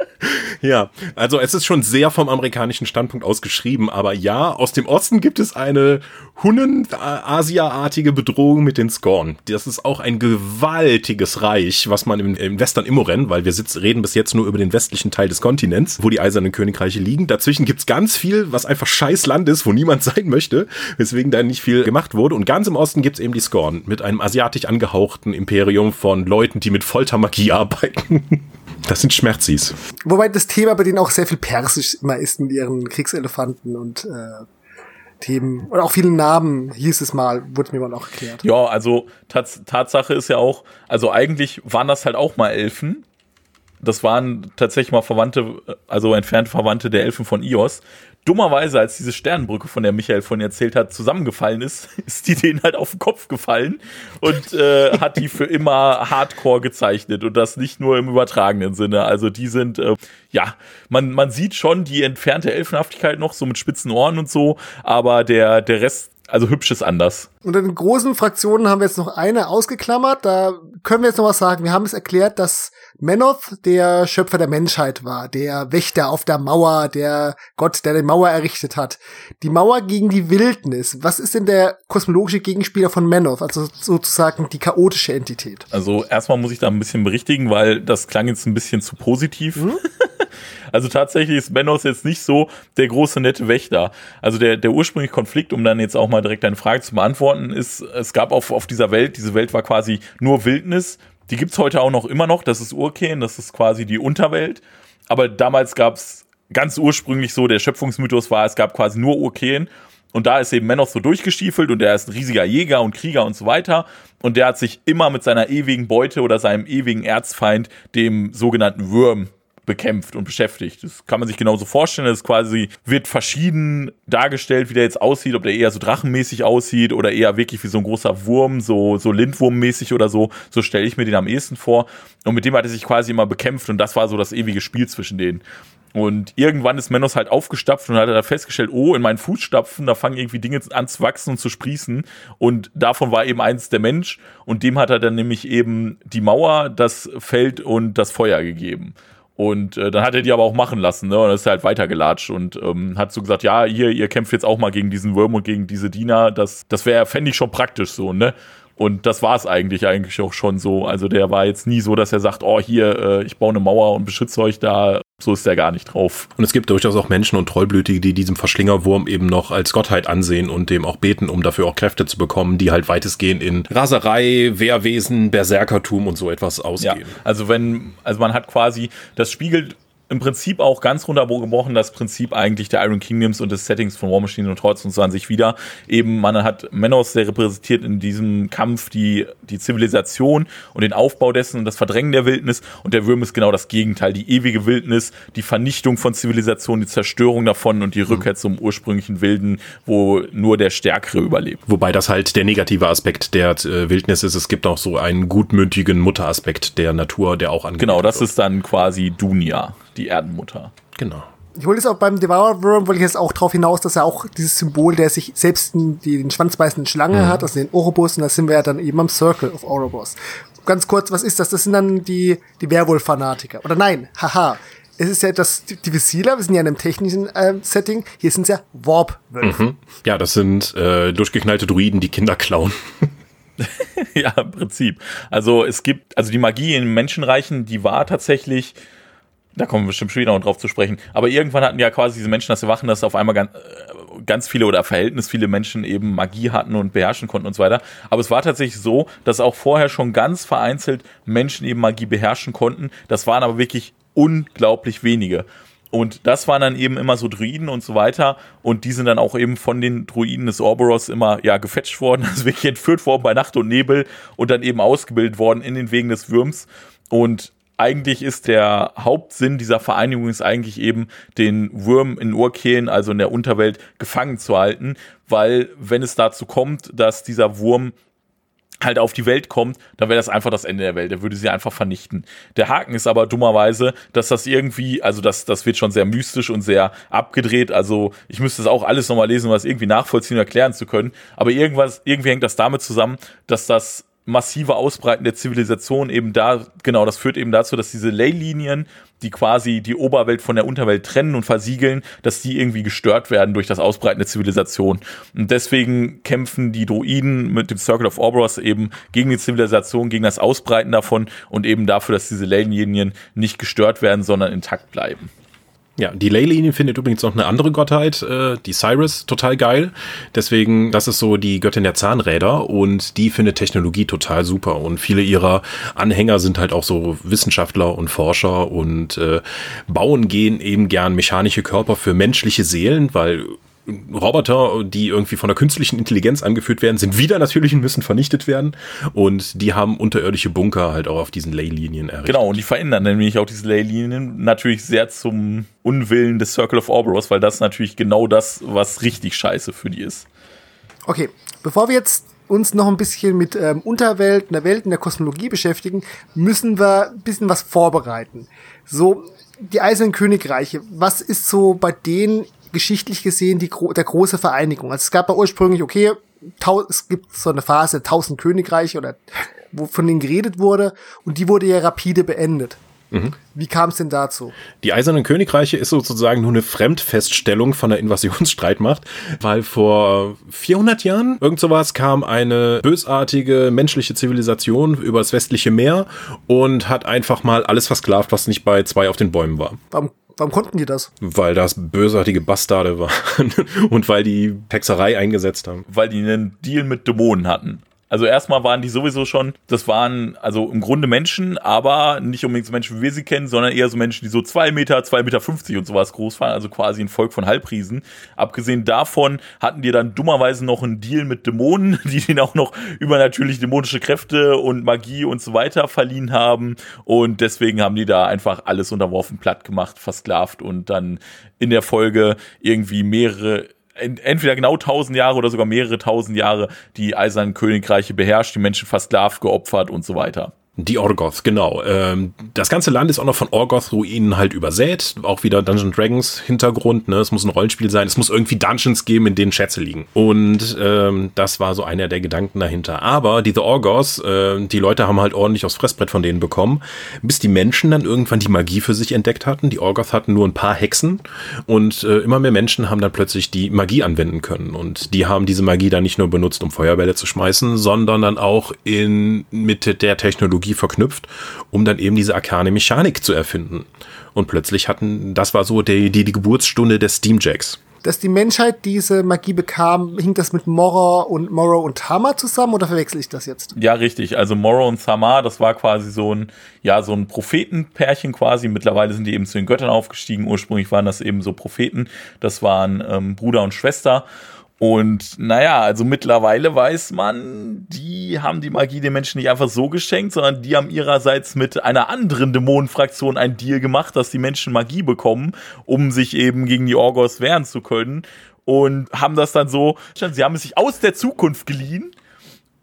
ja, also es ist schon sehr vom amerikanischen Standpunkt aus geschrieben, aber ja, aus dem Osten gibt es eine Hunnen-Asia-artige Bedrohung mit den Scorn. Das ist auch ein gewaltiges Reich, was man im, im Western Immoren, weil wir sitzen, reden bis jetzt nur über den westlichen Teil des Kontinents, wo die eisernen Königreiche liegen. Dazwischen gibt's ganz viel, was einfach scheiß Land ist, wo niemand [LAUGHS] sein möchte, weswegen da nicht viel gemacht wurde. Und ganz im Osten gibt's eben die Scorn mit einem asiatisch angehauchten Imperium von Leuten, die mit Foltermagie [LAUGHS] arbeiten. Das sind Schmerzis. Wobei das Thema bei denen auch sehr viel persisch immer ist mit ihren Kriegselefanten und äh, Themen. Und auch viele Namen hieß es mal, wurde mir mal auch erklärt. Ja, also Tats Tatsache ist ja auch, also eigentlich waren das halt auch mal Elfen. Das waren tatsächlich mal Verwandte, also entfernte Verwandte der Elfen von Ios dummerweise, als diese Sternenbrücke, von der Michael von erzählt hat, zusammengefallen ist, [LAUGHS] ist die denen halt auf den Kopf gefallen und äh, hat die für immer Hardcore gezeichnet und das nicht nur im übertragenen Sinne. Also die sind, äh, ja, man, man sieht schon die entfernte Elfenhaftigkeit noch, so mit spitzen Ohren und so, aber der, der Rest also hübsch ist anders. Unter den großen Fraktionen haben wir jetzt noch eine ausgeklammert. Da können wir jetzt noch was sagen. Wir haben es erklärt, dass Menoth der Schöpfer der Menschheit war, der Wächter auf der Mauer, der Gott, der die Mauer errichtet hat. Die Mauer gegen die Wildnis. Was ist denn der kosmologische Gegenspieler von Menoth, also sozusagen die chaotische Entität? Also erstmal muss ich da ein bisschen berichtigen, weil das klang jetzt ein bisschen zu positiv. Mhm. [LAUGHS] Also tatsächlich ist Menos jetzt nicht so der große nette Wächter. Also der, der ursprüngliche Konflikt, um dann jetzt auch mal direkt deine Frage zu beantworten, ist, es gab auf, auf dieser Welt, diese Welt war quasi nur Wildnis. Die gibt's heute auch noch immer noch. Das ist Urken, das ist quasi die Unterwelt. Aber damals gab's ganz ursprünglich so, der Schöpfungsmythos war, es gab quasi nur Urken. Und da ist eben Menos so durchgestiefelt und er ist ein riesiger Jäger und Krieger und so weiter. Und der hat sich immer mit seiner ewigen Beute oder seinem ewigen Erzfeind, dem sogenannten Würm, bekämpft und beschäftigt. Das kann man sich genauso vorstellen. Das quasi wird verschieden dargestellt, wie der jetzt aussieht, ob der eher so drachenmäßig aussieht oder eher wirklich wie so ein großer Wurm, so, so Lindwurmmäßig oder so. So stelle ich mir den am ehesten vor. Und mit dem hat er sich quasi immer bekämpft und das war so das ewige Spiel zwischen denen. Und irgendwann ist Menos halt aufgestapft und hat da festgestellt, oh, in meinen Fußstapfen, da fangen irgendwie Dinge an zu wachsen und zu sprießen. Und davon war eben eins der Mensch. Und dem hat er dann nämlich eben die Mauer, das Feld und das Feuer gegeben. Und äh, dann hat er die aber auch machen lassen, ne? Und ist halt weitergelatscht und ähm, hat so gesagt, ja, hier, ihr kämpft jetzt auch mal gegen diesen Wurm und gegen diese Diener. Das, das wäre, fände ich schon praktisch so, ne? Und das war es eigentlich eigentlich auch schon so. Also der war jetzt nie so, dass er sagt, oh hier, äh, ich baue eine Mauer und beschütze euch da. So ist der gar nicht drauf. Und es gibt durchaus auch Menschen und Trollblütige, die diesem Verschlingerwurm eben noch als Gottheit ansehen und dem auch beten, um dafür auch Kräfte zu bekommen, die halt weitestgehend in Raserei, Wehrwesen, Berserkertum und so etwas ausgehen. Ja, also wenn, also man hat quasi, das spiegelt im Prinzip auch ganz runtergebrochen das Prinzip eigentlich der Iron Kingdoms und des Settings von War Machine und Hordes und so an sich wieder. Eben, man hat Menos, der repräsentiert in diesem Kampf die, die Zivilisation und den Aufbau dessen und das Verdrängen der Wildnis und der Würm ist genau das Gegenteil. Die ewige Wildnis, die Vernichtung von Zivilisation, die Zerstörung davon und die Rückkehr mhm. zum ursprünglichen Wilden, wo nur der Stärkere überlebt. Wobei das halt der negative Aspekt der äh, Wildnis ist. Es gibt auch so einen gutmütigen Mutteraspekt der Natur, der auch angeht. Genau, das wird. ist dann quasi Dunia die Erdenmutter. Genau. Ich wollte jetzt auch beim Devour-Worm, wollte ich jetzt auch darauf hinaus, dass er auch dieses Symbol, der sich selbst in die, den schwanzbeißenden Schlange mhm. hat, also den Ouroboros, und da sind wir ja dann eben am Circle of Ouroboros. Ganz kurz, was ist das? Das sind dann die, die Werwolf-Fanatiker. Oder nein, haha. Es ist ja das, die Visiler, wir sind ja in einem technischen äh, Setting, hier sind es ja Warp-Wölfe. Mhm. Ja, das sind äh, durchgeknallte Druiden, die Kinder klauen. [LAUGHS] ja, im Prinzip. Also es gibt, also die Magie in Menschenreichen, die war tatsächlich da kommen wir bestimmt später noch drauf zu sprechen. Aber irgendwann hatten ja quasi diese Menschen das Erwachen, dass auf einmal ganz, äh, ganz viele oder Verhältnis viele Menschen eben Magie hatten und beherrschen konnten und so weiter. Aber es war tatsächlich so, dass auch vorher schon ganz vereinzelt Menschen eben Magie beherrschen konnten. Das waren aber wirklich unglaublich wenige. Und das waren dann eben immer so Druiden und so weiter. Und die sind dann auch eben von den Druiden des Orboros immer ja gefetcht worden, [LAUGHS] also wirklich entführt worden bei Nacht und Nebel und dann eben ausgebildet worden in den Wegen des Würms. Und eigentlich ist der Hauptsinn dieser Vereinigung ist eigentlich eben, den Wurm in Urkehlen, also in der Unterwelt, gefangen zu halten, weil wenn es dazu kommt, dass dieser Wurm halt auf die Welt kommt, dann wäre das einfach das Ende der Welt. Er würde sie einfach vernichten. Der Haken ist aber dummerweise, dass das irgendwie, also das, das wird schon sehr mystisch und sehr abgedreht. Also ich müsste es auch alles nochmal lesen, um das irgendwie nachvollziehen und erklären zu können. Aber irgendwas, irgendwie hängt das damit zusammen, dass das massive Ausbreiten der Zivilisation eben da, genau, das führt eben dazu, dass diese Leylinien, die quasi die Oberwelt von der Unterwelt trennen und versiegeln, dass die irgendwie gestört werden durch das Ausbreiten der Zivilisation. Und deswegen kämpfen die Druiden mit dem Circle of Orboros eben gegen die Zivilisation, gegen das Ausbreiten davon und eben dafür, dass diese Leylinien nicht gestört werden, sondern intakt bleiben. Ja, die Leyline findet übrigens noch eine andere Gottheit, äh, die Cyrus, total geil. Deswegen, das ist so die Göttin der Zahnräder und die findet Technologie total super. Und viele ihrer Anhänger sind halt auch so Wissenschaftler und Forscher und äh, bauen gehen eben gern mechanische Körper für menschliche Seelen, weil Roboter, die irgendwie von der künstlichen Intelligenz angeführt werden, sind wieder natürlich und müssen vernichtet werden. Und die haben unterirdische Bunker halt auch auf diesen Leylinien errichtet. Genau, und die verändern nämlich auch diese Leylinien natürlich sehr zum Unwillen des Circle of Orboros, weil das natürlich genau das, was richtig scheiße für die ist. Okay, bevor wir jetzt uns noch ein bisschen mit ähm, Unterwelt, der Welt, in der Kosmologie beschäftigen, müssen wir ein bisschen was vorbereiten. So, die Eisernen Königreiche, was ist so bei denen geschichtlich gesehen die, der große Vereinigung. Also es gab ja ursprünglich, okay, es gibt so eine Phase, tausend Königreiche oder wo von denen geredet wurde und die wurde ja rapide beendet. Mhm. Wie kam es denn dazu? Die Eisernen Königreiche ist sozusagen nur eine Fremdfeststellung von der Invasionsstreitmacht, weil vor 400 Jahren, irgend sowas, kam eine bösartige menschliche Zivilisation über das westliche Meer und hat einfach mal alles versklavt, was nicht bei zwei auf den Bäumen war. Warum Warum konnten die das? Weil das bösartige Bastarde waren [LAUGHS] und weil die Hexerei eingesetzt haben. Weil die einen Deal mit Dämonen hatten. Also erstmal waren die sowieso schon, das waren also im Grunde Menschen, aber nicht unbedingt so Menschen, wie wir sie kennen, sondern eher so Menschen, die so zwei Meter, zwei Meter fünfzig und sowas groß waren, also quasi ein Volk von Halbriesen. Abgesehen davon hatten die dann dummerweise noch einen Deal mit Dämonen, [LAUGHS] die denen auch noch übernatürlich dämonische Kräfte und Magie und so weiter verliehen haben. Und deswegen haben die da einfach alles unterworfen, platt gemacht, versklavt und dann in der Folge irgendwie mehrere entweder genau tausend Jahre oder sogar mehrere tausend Jahre die eisernen Königreiche beherrscht, die Menschen versklavt, geopfert und so weiter. Die Orgoth, genau. Ähm, das ganze Land ist auch noch von Orgoth-Ruinen halt übersät. Auch wieder Dungeon Dragons Hintergrund. Ne? Es muss ein Rollenspiel sein. Es muss irgendwie Dungeons geben, in denen Schätze liegen. Und ähm, das war so einer der Gedanken dahinter. Aber diese Orgoths, äh, die Leute haben halt ordentlich aufs Fressbrett von denen bekommen, bis die Menschen dann irgendwann die Magie für sich entdeckt hatten. Die Orgoths hatten nur ein paar Hexen und äh, immer mehr Menschen haben dann plötzlich die Magie anwenden können. Und die haben diese Magie dann nicht nur benutzt, um Feuerbälle zu schmeißen, sondern dann auch in Mitte der Technologie Technologie verknüpft, um dann eben diese arkane Mechanik zu erfinden. Und plötzlich hatten, das war so die, die, die Geburtsstunde des Steamjacks dass die Menschheit diese Magie bekam, hing das mit Morrow und Morrow und Tama zusammen oder verwechsel ich das jetzt? Ja, richtig. Also Morrow und Tama, das war quasi so ein, ja, so ein Prophetenpärchen quasi. Mittlerweile sind die eben zu den Göttern aufgestiegen. Ursprünglich waren das eben so Propheten. Das waren ähm, Bruder und Schwester. Und naja, also mittlerweile weiß man, die haben die Magie den Menschen nicht einfach so geschenkt, sondern die haben ihrerseits mit einer anderen Dämonenfraktion ein Deal gemacht, dass die Menschen Magie bekommen, um sich eben gegen die Orgos wehren zu können. Und haben das dann so, sie haben es sich aus der Zukunft geliehen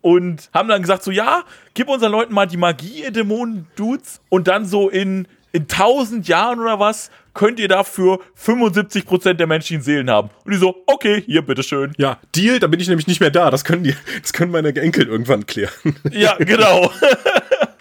und haben dann gesagt so, ja, gib unseren Leuten mal die Magie, ihr Dämonen-Dudes. Und dann so in, in tausend Jahren oder was könnt ihr dafür 75% der menschlichen Seelen haben. Und die so, okay, hier, bitteschön. Ja, Deal, da bin ich nämlich nicht mehr da. Das können die, das können meine Enkel irgendwann klären. Ja, genau. [LAUGHS]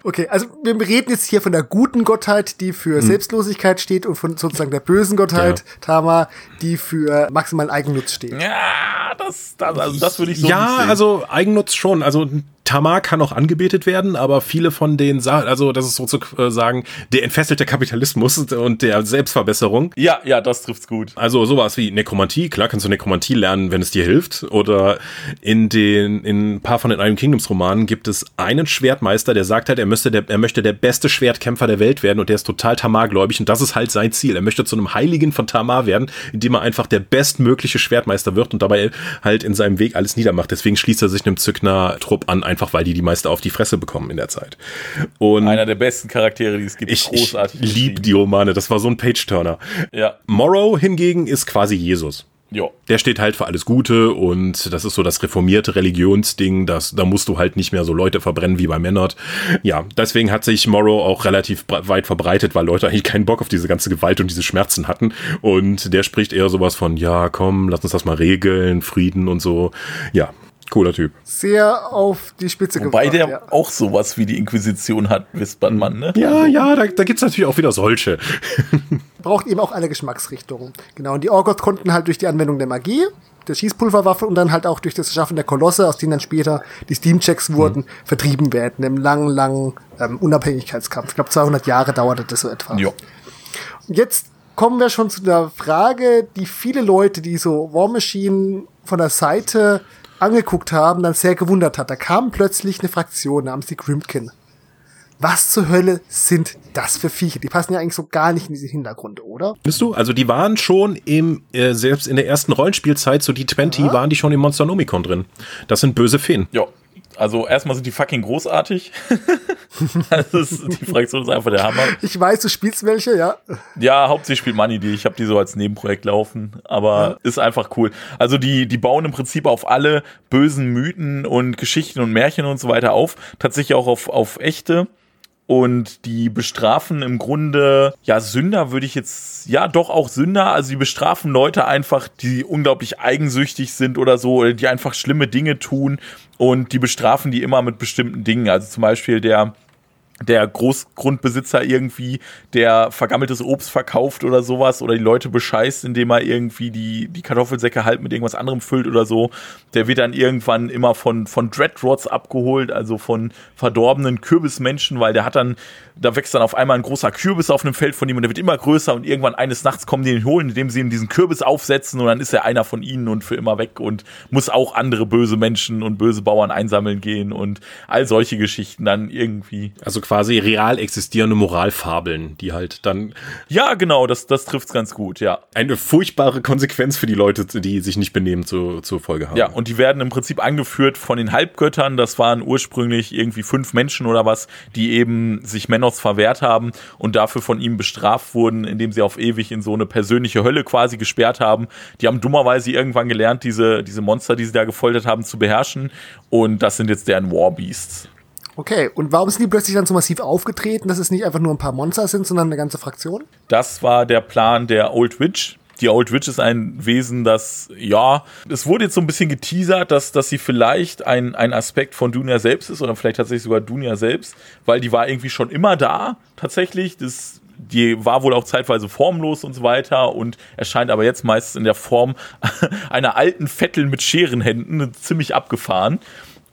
Okay, also wir reden jetzt hier von der guten Gottheit, die für hm. Selbstlosigkeit steht und von sozusagen der bösen Gottheit, ja. Tama, die für maximalen Eigennutz steht. Ja, das, das, also das würde ich so Ja, also Eigennutz schon. Also Tamar kann auch angebetet werden, aber viele von den Sachen, also das ist sozusagen der entfesselte Kapitalismus und der Selbstverbesserung. Ja, ja, das trifft's gut. Also sowas wie Nekromantie, klar kannst du Nekromantie lernen, wenn es dir hilft. Oder in den, in ein paar von den Iron Kingdoms Romanen gibt es einen Schwertmeister, der sagt halt, er müsste der, er möchte der beste Schwertkämpfer der Welt werden und der ist total Tamar-gläubig und das ist halt sein Ziel. Er möchte zu einem Heiligen von Tamar werden, indem er einfach der bestmögliche Schwertmeister wird und dabei halt in seinem Weg alles niedermacht. Deswegen schließt er sich einem Zückner-Trupp an, einfach weil die die meiste auf die Fresse bekommen in der Zeit. Und Einer der besten Charaktere, die es gibt. Ich, großartig. Ich liebe die Romane. Das war so ein Page-Turner. Ja. Morrow hingegen ist quasi Jesus. Ja. Der steht halt für alles Gute und das ist so das reformierte Religionsding, das, da musst du halt nicht mehr so Leute verbrennen wie bei Männern. Ja, deswegen hat sich Morrow auch relativ weit verbreitet, weil Leute eigentlich keinen Bock auf diese ganze Gewalt und diese Schmerzen hatten. Und der spricht eher sowas von, ja, komm, lass uns das mal regeln, Frieden und so. Ja, Cooler Typ. Sehr auf die Spitze Wobei gebracht. Wobei der ja. auch sowas wie die Inquisition hat, wispert man, ne? Ja, also. ja, da, da gibt es natürlich auch wieder solche. [LAUGHS] Braucht eben auch alle Geschmacksrichtungen. Genau, und die Orgoth konnten halt durch die Anwendung der Magie, der Schießpulverwaffe und dann halt auch durch das Schaffen der Kolosse, aus denen dann später die Steam-Checks wurden, mhm. vertrieben werden im langen, langen ähm, Unabhängigkeitskampf. Ich glaube, 200 Jahre dauerte das so etwa. Ja. Jetzt kommen wir schon zu der Frage, die viele Leute, die so War Machine von der Seite angeguckt haben, dann sehr gewundert hat. Da kam plötzlich eine Fraktion namens die Grimkin. Was zur Hölle sind das für Viecher? Die passen ja eigentlich so gar nicht in diese Hintergründe, oder? Bist du? Also die waren schon im, äh, selbst in der ersten Rollenspielzeit, so die 20, ja. waren die schon im Monsternomicon drin. Das sind böse Feen. Ja, also erstmal sind die fucking großartig. [LAUGHS] also die Fraktion ist einfach der Hammer. Ich weiß, du spielst welche, ja. Ja, hauptsächlich spielt Money die. Ich habe die so als Nebenprojekt laufen, aber ja. ist einfach cool. Also die die bauen im Prinzip auf alle bösen Mythen und Geschichten und Märchen und so weiter auf, tatsächlich auch auf auf echte und die bestrafen im Grunde, ja, Sünder würde ich jetzt, ja, doch auch Sünder. Also die bestrafen Leute einfach, die unglaublich eigensüchtig sind oder so, oder die einfach schlimme Dinge tun. Und die bestrafen die immer mit bestimmten Dingen. Also zum Beispiel der der Großgrundbesitzer irgendwie, der vergammeltes Obst verkauft oder sowas oder die Leute bescheißt, indem er irgendwie die, die Kartoffelsäcke halt mit irgendwas anderem füllt oder so, der wird dann irgendwann immer von, von Dreadrots abgeholt, also von verdorbenen Kürbismenschen, weil der hat dann da wächst dann auf einmal ein großer Kürbis auf einem Feld von ihm und der wird immer größer und irgendwann eines Nachts kommen die ihn holen, indem sie ihm diesen Kürbis aufsetzen und dann ist er einer von ihnen und für immer weg und muss auch andere böse Menschen und böse Bauern einsammeln gehen und all solche Geschichten dann irgendwie. Also quasi real existierende Moralfabeln, die halt dann. Ja, genau, das, das trifft's ganz gut, ja. Eine furchtbare Konsequenz für die Leute, die sich nicht benehmen, zu, zur Folge haben. Ja, und die werden im Prinzip angeführt von den Halbgöttern. Das waren ursprünglich irgendwie fünf Menschen oder was, die eben sich Thanos verwehrt haben und dafür von ihm bestraft wurden, indem sie auf ewig in so eine persönliche Hölle quasi gesperrt haben. Die haben dummerweise irgendwann gelernt, diese, diese Monster, die sie da gefoltert haben, zu beherrschen. Und das sind jetzt deren Warbeasts. Okay, und warum sind die plötzlich dann so massiv aufgetreten, dass es nicht einfach nur ein paar Monster sind, sondern eine ganze Fraktion? Das war der Plan der Old Witch, die Old Witch ist ein Wesen, das, ja, es wurde jetzt so ein bisschen geteasert, dass, dass sie vielleicht ein, ein Aspekt von Dunia selbst ist oder vielleicht tatsächlich sogar Dunia selbst, weil die war irgendwie schon immer da, tatsächlich. Das, die war wohl auch zeitweise formlos und so weiter und erscheint aber jetzt meistens in der Form [LAUGHS] einer alten Vettel mit Scherenhänden, ziemlich abgefahren.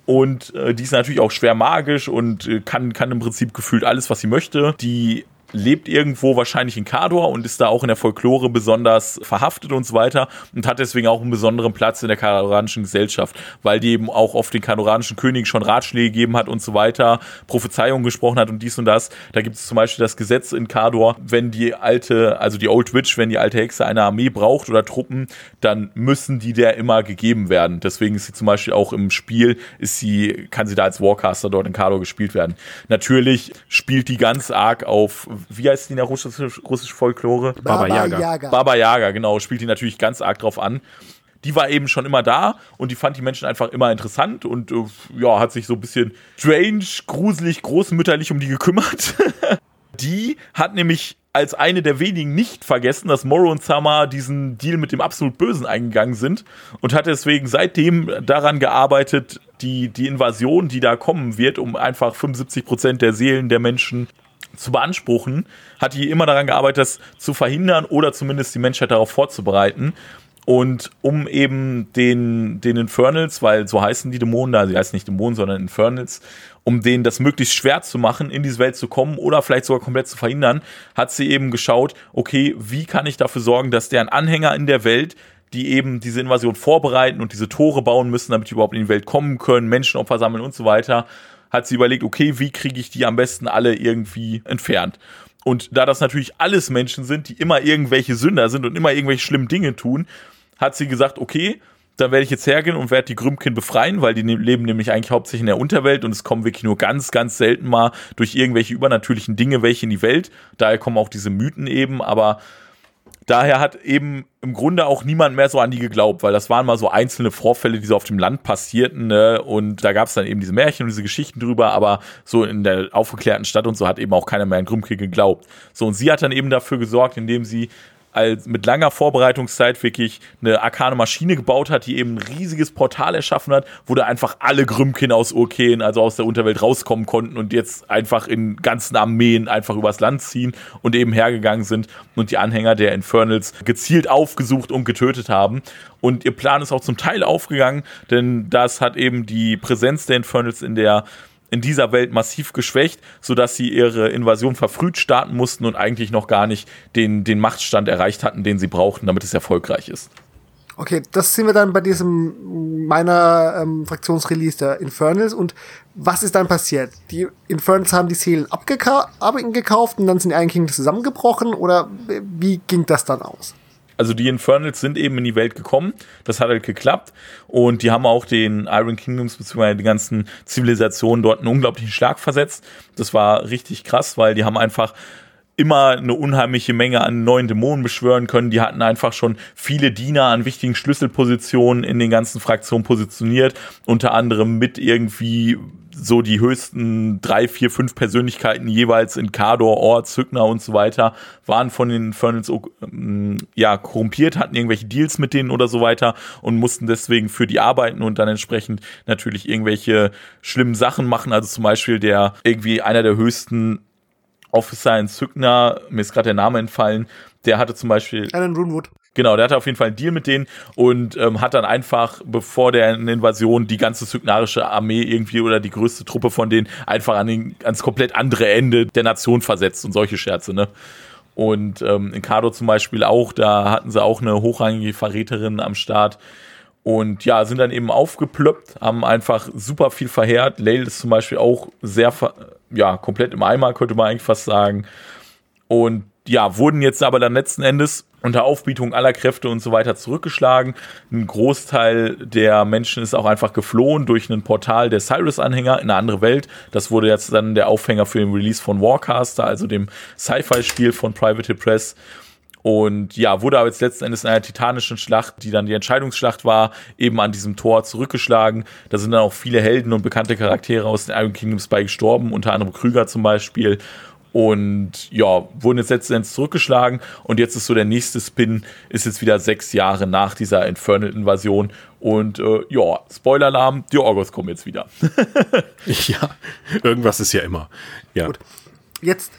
Und äh, die ist natürlich auch schwer magisch und äh, kann, kann im Prinzip gefühlt alles, was sie möchte. Die lebt irgendwo wahrscheinlich in Kador und ist da auch in der Folklore besonders verhaftet und so weiter und hat deswegen auch einen besonderen Platz in der kadoranischen Gesellschaft, weil die eben auch oft den kadoranischen König schon Ratschläge gegeben hat und so weiter, Prophezeiungen gesprochen hat und dies und das. Da gibt es zum Beispiel das Gesetz in Kador, wenn die alte, also die Old Witch, wenn die alte Hexe eine Armee braucht oder Truppen, dann müssen die der immer gegeben werden. Deswegen ist sie zum Beispiel auch im Spiel, ist sie, kann sie da als Warcaster dort in Kador gespielt werden. Natürlich spielt die ganz arg auf wie heißt die in der russischen russisch Folklore? Baba Yaga. Baba Yaga, genau, spielt die natürlich ganz arg drauf an. Die war eben schon immer da und die fand die Menschen einfach immer interessant und äh, ja, hat sich so ein bisschen strange, gruselig, großmütterlich um die gekümmert. [LAUGHS] die hat nämlich als eine der wenigen nicht vergessen, dass Morrow und Sama diesen Deal mit dem absolut Bösen eingegangen sind und hat deswegen seitdem daran gearbeitet, die, die Invasion, die da kommen wird, um einfach 75 Prozent der Seelen der Menschen zu beanspruchen, hat die immer daran gearbeitet, das zu verhindern oder zumindest die Menschheit darauf vorzubereiten. Und um eben den, den Infernals, weil so heißen die Dämonen da, sie heißen nicht Dämonen, sondern Infernals, um denen das möglichst schwer zu machen, in diese Welt zu kommen oder vielleicht sogar komplett zu verhindern, hat sie eben geschaut, okay, wie kann ich dafür sorgen, dass deren Anhänger in der Welt die eben diese Invasion vorbereiten und diese Tore bauen müssen, damit die überhaupt in die Welt kommen können, Menschenopfer sammeln und so weiter, hat sie überlegt, okay, wie kriege ich die am besten alle irgendwie entfernt? Und da das natürlich alles Menschen sind, die immer irgendwelche Sünder sind und immer irgendwelche schlimmen Dinge tun, hat sie gesagt, okay, dann werde ich jetzt hergehen und werde die Grümkin befreien, weil die ne-, leben nämlich eigentlich hauptsächlich in der Unterwelt und es kommen wirklich nur ganz, ganz selten mal durch irgendwelche übernatürlichen Dinge welche in die Welt. Daher kommen auch diese Mythen eben, aber daher hat eben im Grunde auch niemand mehr so an die geglaubt, weil das waren mal so einzelne Vorfälle, die so auf dem Land passierten. Ne? Und da gab es dann eben diese Märchen und diese Geschichten drüber, aber so in der aufgeklärten Stadt und so hat eben auch keiner mehr an Grümke geglaubt. So, und sie hat dann eben dafür gesorgt, indem sie als mit langer Vorbereitungszeit wirklich eine arkane Maschine gebaut hat, die eben ein riesiges Portal erschaffen hat, wo da einfach alle Grümkin aus Urken, also aus der Unterwelt rauskommen konnten und jetzt einfach in ganzen Armeen einfach übers Land ziehen und eben hergegangen sind und die Anhänger der Infernals gezielt aufgesucht und getötet haben. Und ihr Plan ist auch zum Teil aufgegangen, denn das hat eben die Präsenz der Infernals in der in dieser Welt massiv geschwächt, sodass sie ihre Invasion verfrüht starten mussten und eigentlich noch gar nicht den, den Machtstand erreicht hatten, den sie brauchten, damit es erfolgreich ist. Okay, das sehen wir dann bei diesem meiner ähm, Fraktionsrelease der Infernals und was ist dann passiert? Die Infernals haben die Seelen abgekauft und dann sind die Iron zusammengebrochen oder wie ging das dann aus? Also die Infernals sind eben in die Welt gekommen. Das hat halt geklappt. Und die haben auch den Iron Kingdoms bzw. die ganzen Zivilisationen dort einen unglaublichen Schlag versetzt. Das war richtig krass, weil die haben einfach immer eine unheimliche Menge an neuen Dämonen beschwören können. Die hatten einfach schon viele Diener an wichtigen Schlüsselpositionen in den ganzen Fraktionen positioniert, unter anderem mit irgendwie so die höchsten drei, vier, fünf Persönlichkeiten jeweils in Kador, Ort, Zückner und so weiter waren von den Infernals ähm, ja korrumpiert, hatten irgendwelche Deals mit denen oder so weiter und mussten deswegen für die arbeiten und dann entsprechend natürlich irgendwelche schlimmen Sachen machen. Also zum Beispiel der irgendwie einer der höchsten Officer in Zückner, mir ist gerade der Name entfallen, der hatte zum Beispiel. Alan Runwood. Genau, der hatte auf jeden Fall einen Deal mit denen und ähm, hat dann einfach, bevor der Invasion, die ganze sygnarische Armee irgendwie oder die größte Truppe von denen einfach an den, ans komplett andere Ende der Nation versetzt und solche Scherze, ne? Und ähm, in Kado zum Beispiel auch, da hatten sie auch eine hochrangige Verräterin am Start. Und ja, sind dann eben aufgeplöppt, haben einfach super viel verheert. Lail ist zum Beispiel auch sehr, ja, komplett im Eimer, könnte man eigentlich fast sagen. Und ja, wurden jetzt aber dann letzten Endes unter Aufbietung aller Kräfte und so weiter zurückgeschlagen. Ein Großteil der Menschen ist auch einfach geflohen durch ein Portal der Cyrus-Anhänger in eine andere Welt. Das wurde jetzt dann der Aufhänger für den Release von Warcaster, also dem Sci-Fi-Spiel von Private Press. Und ja, wurde aber jetzt letzten Endes in einer titanischen Schlacht, die dann die Entscheidungsschlacht war, eben an diesem Tor zurückgeschlagen. Da sind dann auch viele Helden und bekannte Charaktere aus den Iron Kingdoms bei gestorben, unter anderem Krüger zum Beispiel und ja, wurden jetzt letztendlich zurückgeschlagen und jetzt ist so der nächste Spin, ist jetzt wieder sechs Jahre nach dieser Infernal-Invasion und äh, ja, Spoiler-Alarm, die Orgos kommen jetzt wieder. [LAUGHS] ja, irgendwas ist ja immer. Ja. Gut. Jetzt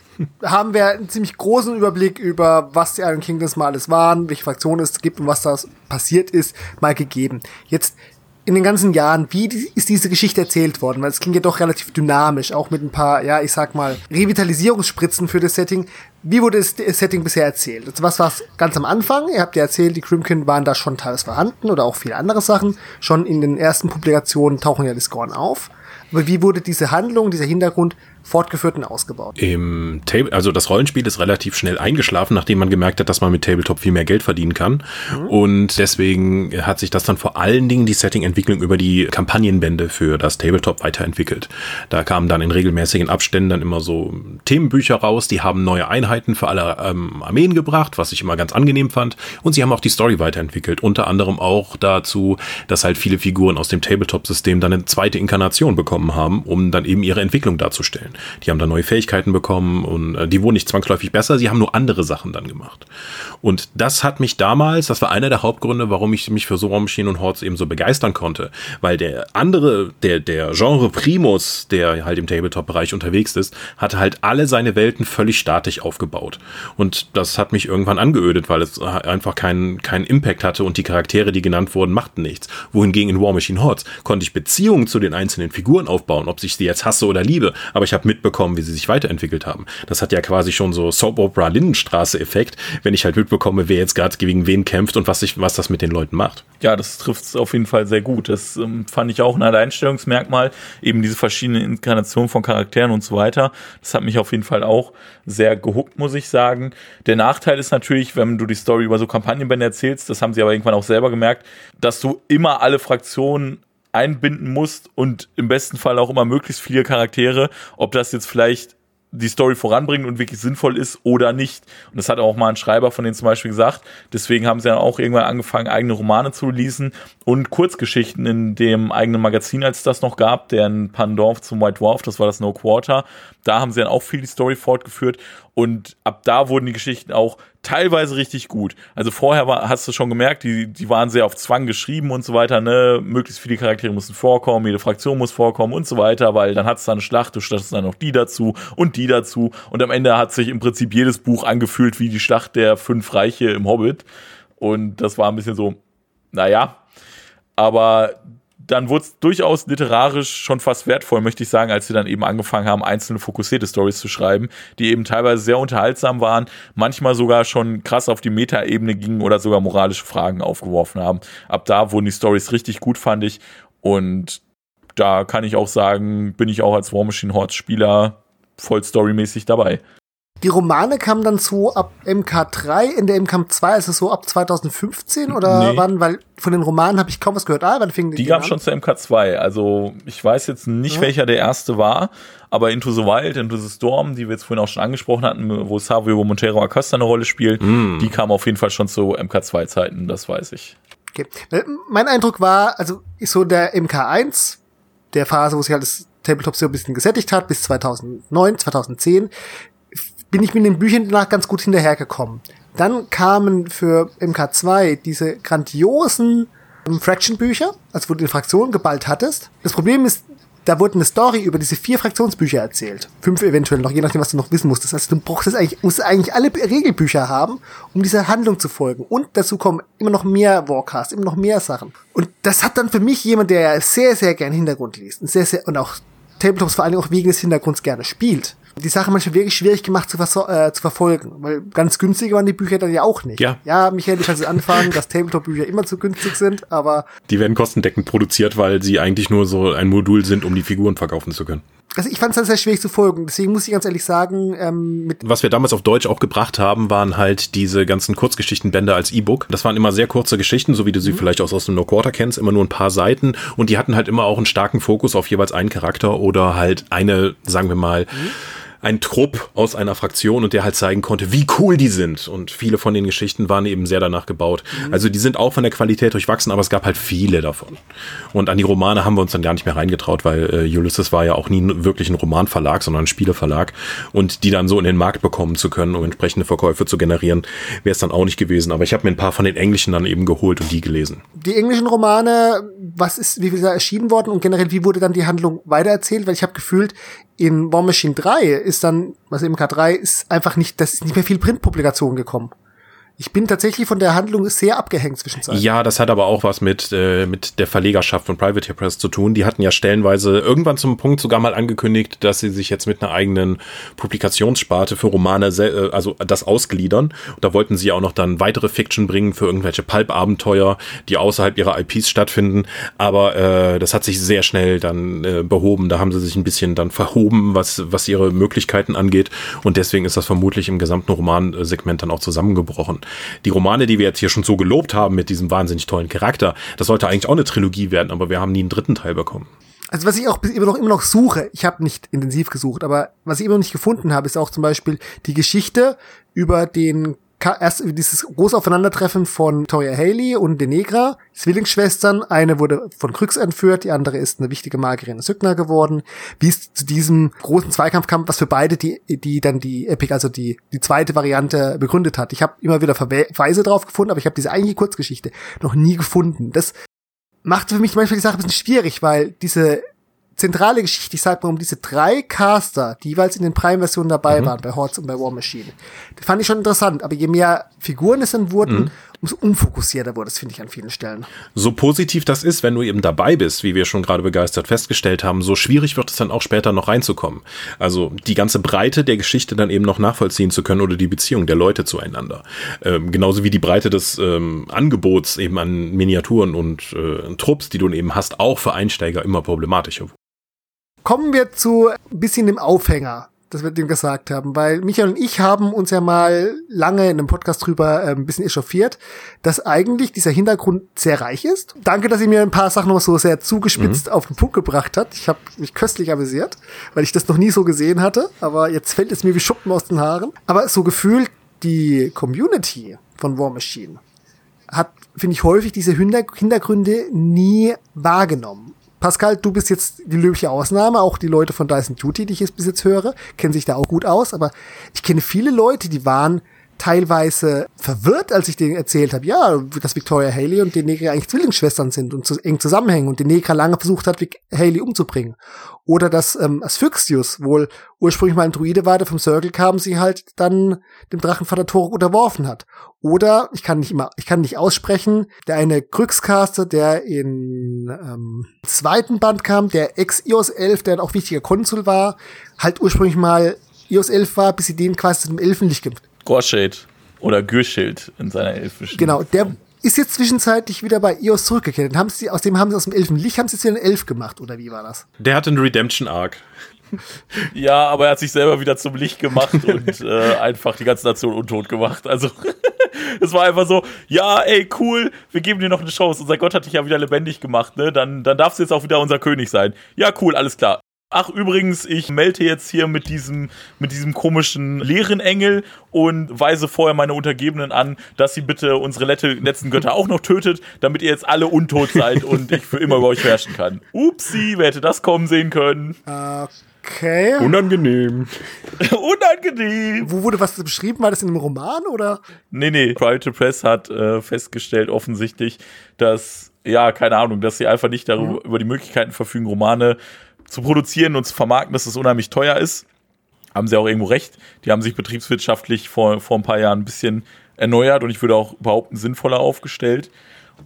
haben wir einen ziemlich großen Überblick über, was die Iron Kingdoms mal alles waren, welche Fraktionen es gibt und was da passiert ist, mal gegeben. Jetzt in den ganzen Jahren, wie ist diese Geschichte erzählt worden? Weil es klingt ja doch relativ dynamisch, auch mit ein paar, ja, ich sag mal, Revitalisierungsspritzen für das Setting. Wie wurde das Setting bisher erzählt? Also was war es ganz am Anfang? Ihr habt ja erzählt, die Crimkin waren da schon teils vorhanden oder auch viele andere Sachen. Schon in den ersten Publikationen tauchen ja die Scorn auf. Aber wie wurde diese Handlung, dieser Hintergrund fortgeführt und ausgebaut. Im Table, also das Rollenspiel ist relativ schnell eingeschlafen, nachdem man gemerkt hat, dass man mit Tabletop viel mehr Geld verdienen kann. Mhm. Und deswegen hat sich das dann vor allen Dingen die Setting-Entwicklung über die Kampagnenbände für das Tabletop weiterentwickelt. Da kamen dann in regelmäßigen Abständen dann immer so Themenbücher raus, die haben neue Einheiten für alle ähm, Armeen gebracht, was ich immer ganz angenehm fand. Und sie haben auch die Story weiterentwickelt. Unter anderem auch dazu, dass halt viele Figuren aus dem Tabletop-System dann eine zweite Inkarnation bekommen haben, um dann eben ihre Entwicklung darzustellen. Die haben dann neue Fähigkeiten bekommen und äh, die wurden nicht zwangsläufig besser, sie haben nur andere Sachen dann gemacht. Und das hat mich damals, das war einer der Hauptgründe, warum ich mich für so War Machine und Hordes eben so begeistern konnte, weil der andere, der, der Genre Primus, der halt im Tabletop-Bereich unterwegs ist, hatte halt alle seine Welten völlig statisch aufgebaut. Und das hat mich irgendwann angeödet, weil es einfach keinen keinen Impact hatte und die Charaktere, die genannt wurden, machten nichts. Wohingegen in War Machine Hordes konnte ich Beziehungen zu den einzelnen Figuren aufbauen, ob ich sie jetzt hasse oder liebe, aber ich habe mitbekommen, wie sie sich weiterentwickelt haben. Das hat ja quasi schon so Soap Opera Lindenstraße-Effekt, wenn ich halt mitbekomme, wer jetzt gerade gegen wen kämpft und was, ich, was das mit den Leuten macht. Ja, das trifft es auf jeden Fall sehr gut. Das ähm, fand ich auch ein Alleinstellungsmerkmal, eben diese verschiedenen Inkarnationen von Charakteren und so weiter. Das hat mich auf jeden Fall auch sehr gehuckt, muss ich sagen. Der Nachteil ist natürlich, wenn du die Story über so Kampagnenbände erzählst, das haben sie aber irgendwann auch selber gemerkt, dass du immer alle Fraktionen einbinden musst und im besten Fall auch immer möglichst viele Charaktere, ob das jetzt vielleicht die Story voranbringt und wirklich sinnvoll ist oder nicht. Und das hat auch mal ein Schreiber von denen zum Beispiel gesagt. Deswegen haben sie dann auch irgendwann angefangen, eigene Romane zu releasen und Kurzgeschichten in dem eigenen Magazin, als es das noch gab, deren Pandorf zum White Dwarf, das war das No Quarter. Da haben sie dann auch viel die Story fortgeführt und ab da wurden die Geschichten auch teilweise richtig gut. Also vorher war, hast du schon gemerkt, die, die waren sehr auf Zwang geschrieben und so weiter, ne? Möglichst viele Charaktere mussten vorkommen, jede Fraktion muss vorkommen und so weiter, weil dann hat es da eine Schlacht, du stattest dann noch die dazu und die dazu. Und am Ende hat sich im Prinzip jedes Buch angefühlt wie die Schlacht der fünf Reiche im Hobbit. Und das war ein bisschen so, naja. Aber dann wurde es durchaus literarisch schon fast wertvoll, möchte ich sagen, als sie dann eben angefangen haben, einzelne fokussierte Stories zu schreiben, die eben teilweise sehr unterhaltsam waren, manchmal sogar schon krass auf die Metaebene gingen oder sogar moralische Fragen aufgeworfen haben. Ab da wurden die Stories richtig gut, fand ich. Und da kann ich auch sagen, bin ich auch als War Machine Horde Spieler voll storymäßig dabei. Die Romane kamen dann so ab MK3, in der MK2, also so ab 2015 oder nee. wann? Weil von den Romanen habe ich kaum was gehört. Ah, wann fing die Die gab schon zur MK2. Also ich weiß jetzt nicht, ja. welcher der erste war, aber Into the Wild, Into the Storm, die wir jetzt vorhin auch schon angesprochen hatten, wo Savio Montero Acosta eine Rolle spielt, mm. die kam auf jeden Fall schon zu MK2-Zeiten, das weiß ich. Okay. Äh, mein Eindruck war, also ist so der MK1, der Phase, wo sich halt das Tabletop so ein bisschen gesättigt hat, bis 2009, 2010, bin ich mit den Büchern danach ganz gut hinterhergekommen. Dann kamen für MK2 diese grandiosen ähm, Fraction-Bücher, also wo du die Fraktion geballt hattest. Das Problem ist, da wurde eine Story über diese vier Fraktionsbücher erzählt. Fünf eventuell noch, je nachdem, was du noch wissen musstest. Also du brauchst eigentlich, musst eigentlich alle Regelbücher haben, um dieser Handlung zu folgen. Und dazu kommen immer noch mehr Warcasts, immer noch mehr Sachen. Und das hat dann für mich jemand, der sehr, sehr gern Hintergrund liest und sehr, sehr, und auch Tabletops vor allem auch wegen des Hintergrunds gerne spielt, die Sache manchmal wirklich schwierig gemacht zu, äh, zu verfolgen, weil ganz günstig waren die Bücher dann ja auch nicht. Ja, ja Michael, du kannst es anfangen, dass Tabletop-Bücher immer zu günstig sind, aber... Die werden kostendeckend produziert, weil sie eigentlich nur so ein Modul sind, um die Figuren verkaufen zu können. Also ich fand es dann sehr schwierig zu folgen, deswegen muss ich ganz ehrlich sagen, ähm, mit was wir damals auf Deutsch auch gebracht haben, waren halt diese ganzen Kurzgeschichtenbände als E-Book. Das waren immer sehr kurze Geschichten, so wie du sie mhm. vielleicht auch aus dem No Quarter kennst, immer nur ein paar Seiten und die hatten halt immer auch einen starken Fokus auf jeweils einen Charakter oder halt eine, sagen wir mal, mhm ein Trupp aus einer Fraktion und der halt zeigen konnte, wie cool die sind. Und viele von den Geschichten waren eben sehr danach gebaut. Mhm. Also die sind auch von der Qualität durchwachsen, aber es gab halt viele davon. Und an die Romane haben wir uns dann gar nicht mehr reingetraut, weil äh, Ulysses war ja auch nie wirklich ein Romanverlag, sondern ein Spieleverlag. Und die dann so in den Markt bekommen zu können, um entsprechende Verkäufe zu generieren, wäre es dann auch nicht gewesen. Aber ich habe mir ein paar von den englischen dann eben geholt und die gelesen. Die englischen Romane, was ist, wie viel da erschienen worden und generell, wie wurde dann die Handlung weitererzählt? Weil ich habe gefühlt, in War Machine 3 ist dann, also MK3 ist einfach nicht, das ist nicht mehr viel Printpublikation gekommen. Ich bin tatsächlich von der Handlung sehr abgehängt zwischenzeitlich. Ja, das hat aber auch was mit, äh, mit der Verlegerschaft von Privateer Press zu tun. Die hatten ja stellenweise irgendwann zum Punkt sogar mal angekündigt, dass sie sich jetzt mit einer eigenen Publikationssparte für Romane, äh, also das ausgliedern. Und da wollten sie auch noch dann weitere Fiction bringen für irgendwelche Pulp-Abenteuer, die außerhalb ihrer IPs stattfinden. Aber äh, das hat sich sehr schnell dann äh, behoben. Da haben sie sich ein bisschen dann verhoben, was, was ihre Möglichkeiten angeht. Und deswegen ist das vermutlich im gesamten Romansegment dann auch zusammengebrochen die Romane, die wir jetzt hier schon so gelobt haben mit diesem wahnsinnig tollen Charakter, das sollte eigentlich auch eine Trilogie werden, aber wir haben nie einen dritten Teil bekommen. Also was ich auch immer noch immer noch suche, ich habe nicht intensiv gesucht, aber was ich immer noch nicht gefunden habe, ist auch zum Beispiel die Geschichte über den erst dieses große Aufeinandertreffen von Toya Haley und Denegra, Zwillingsschwestern. Eine wurde von Kryx entführt, die andere ist eine wichtige Magierin Sygna geworden. Wie es zu diesem großen Zweikampf kam, was für beide die, die dann die Epic, also die, die zweite Variante begründet hat. Ich habe immer wieder Verweise drauf gefunden, aber ich habe diese eigentliche Kurzgeschichte noch nie gefunden. Das macht für mich manchmal die Sache ein bisschen schwierig, weil diese zentrale Geschichte, ich sag mal, um diese drei Caster, die jeweils in den Prime-Versionen dabei mhm. waren, bei Hordes und bei War Machine. Das fand ich schon interessant, aber je mehr Figuren es dann wurden, mhm. umso unfokussierter wurde es, finde ich, an vielen Stellen. So positiv das ist, wenn du eben dabei bist, wie wir schon gerade begeistert festgestellt haben, so schwierig wird es dann auch später noch reinzukommen. Also die ganze Breite der Geschichte dann eben noch nachvollziehen zu können oder die Beziehung der Leute zueinander. Ähm, genauso wie die Breite des ähm, Angebots eben an Miniaturen und äh, Trupps, die du eben hast, auch für Einsteiger immer problematischer Kommen wir zu ein bisschen dem Aufhänger dass wir dem gesagt haben, weil Michael und ich haben uns ja mal lange in einem Podcast drüber äh, ein bisschen echauffiert, dass eigentlich dieser Hintergrund sehr reich ist. Danke, dass ihr mir ein paar Sachen noch so sehr zugespitzt mhm. auf den Punkt gebracht habt. Ich habe mich köstlich amüsiert, weil ich das noch nie so gesehen hatte, aber jetzt fällt es mir wie Schuppen aus den Haaren. Aber so gefühlt die Community von War Machine hat, finde ich, häufig diese Hintergründe nie wahrgenommen. Pascal, du bist jetzt die löbliche Ausnahme. Auch die Leute von Dyson Duty, die ich jetzt bis jetzt höre, kennen sich da auch gut aus. Aber ich kenne viele Leute, die waren teilweise verwirrt, als ich denen erzählt habe, ja, dass Victoria Haley und Denegra eigentlich Zwillingsschwestern sind und zu, eng zusammenhängen und Denegra lange versucht hat, Haley umzubringen. Oder dass ähm, Asphyxius wohl ursprünglich mal ein Druide war, der vom Circle kam, sie halt dann dem Drachenvater Torok unterworfen hat. Oder, ich kann nicht immer, ich kann nicht aussprechen, der eine Grüxcaster, der in ähm, zweiten Band kam, der Ex-Ios 11, der auch wichtiger Konsul war, halt ursprünglich mal Ios 11 war, bis sie den quasi zu dem Elfenlicht Gorshade oder Gürschild in seiner elfischen. Genau, der ist jetzt zwischenzeitlich wieder bei EOS zurückgekehrt. Und haben sie, aus dem haben sie aus dem Elfenlicht, haben sie jetzt wieder einen Elf gemacht, oder wie war das? Der hatte einen Redemption-Arc. [LAUGHS] Ja, aber er hat sich selber wieder zum Licht gemacht [LAUGHS] und äh, einfach die ganze Nation untot gemacht. Also, [LAUGHS] es war einfach so, ja, ey, cool, wir geben dir noch eine Chance. Unser Gott hat dich ja wieder lebendig gemacht, ne? Dann, dann darfst du jetzt auch wieder unser König sein. Ja, cool, alles klar. Ach, übrigens, ich melde jetzt hier mit diesem, mit diesem komischen leeren Engel und weise vorher meine Untergebenen an, dass sie bitte unsere letzten Götter auch noch tötet, damit ihr jetzt alle untot seid und ich für immer über euch herrschen kann. Upsi, wer hätte das kommen sehen können? Okay. Unangenehm. [LAUGHS] Unangenehm. Wo wurde was beschrieben? War das in einem Roman oder? Nee, nee. Private Press hat äh, festgestellt, offensichtlich, dass, ja, keine Ahnung, dass sie einfach nicht darüber, mhm. über die Möglichkeiten verfügen, Romane zu produzieren und zu vermarkten, dass es unheimlich teuer ist. Haben sie auch irgendwo recht. Die haben sich betriebswirtschaftlich vor, vor ein paar Jahren ein bisschen erneuert und ich würde auch behaupten, sinnvoller aufgestellt.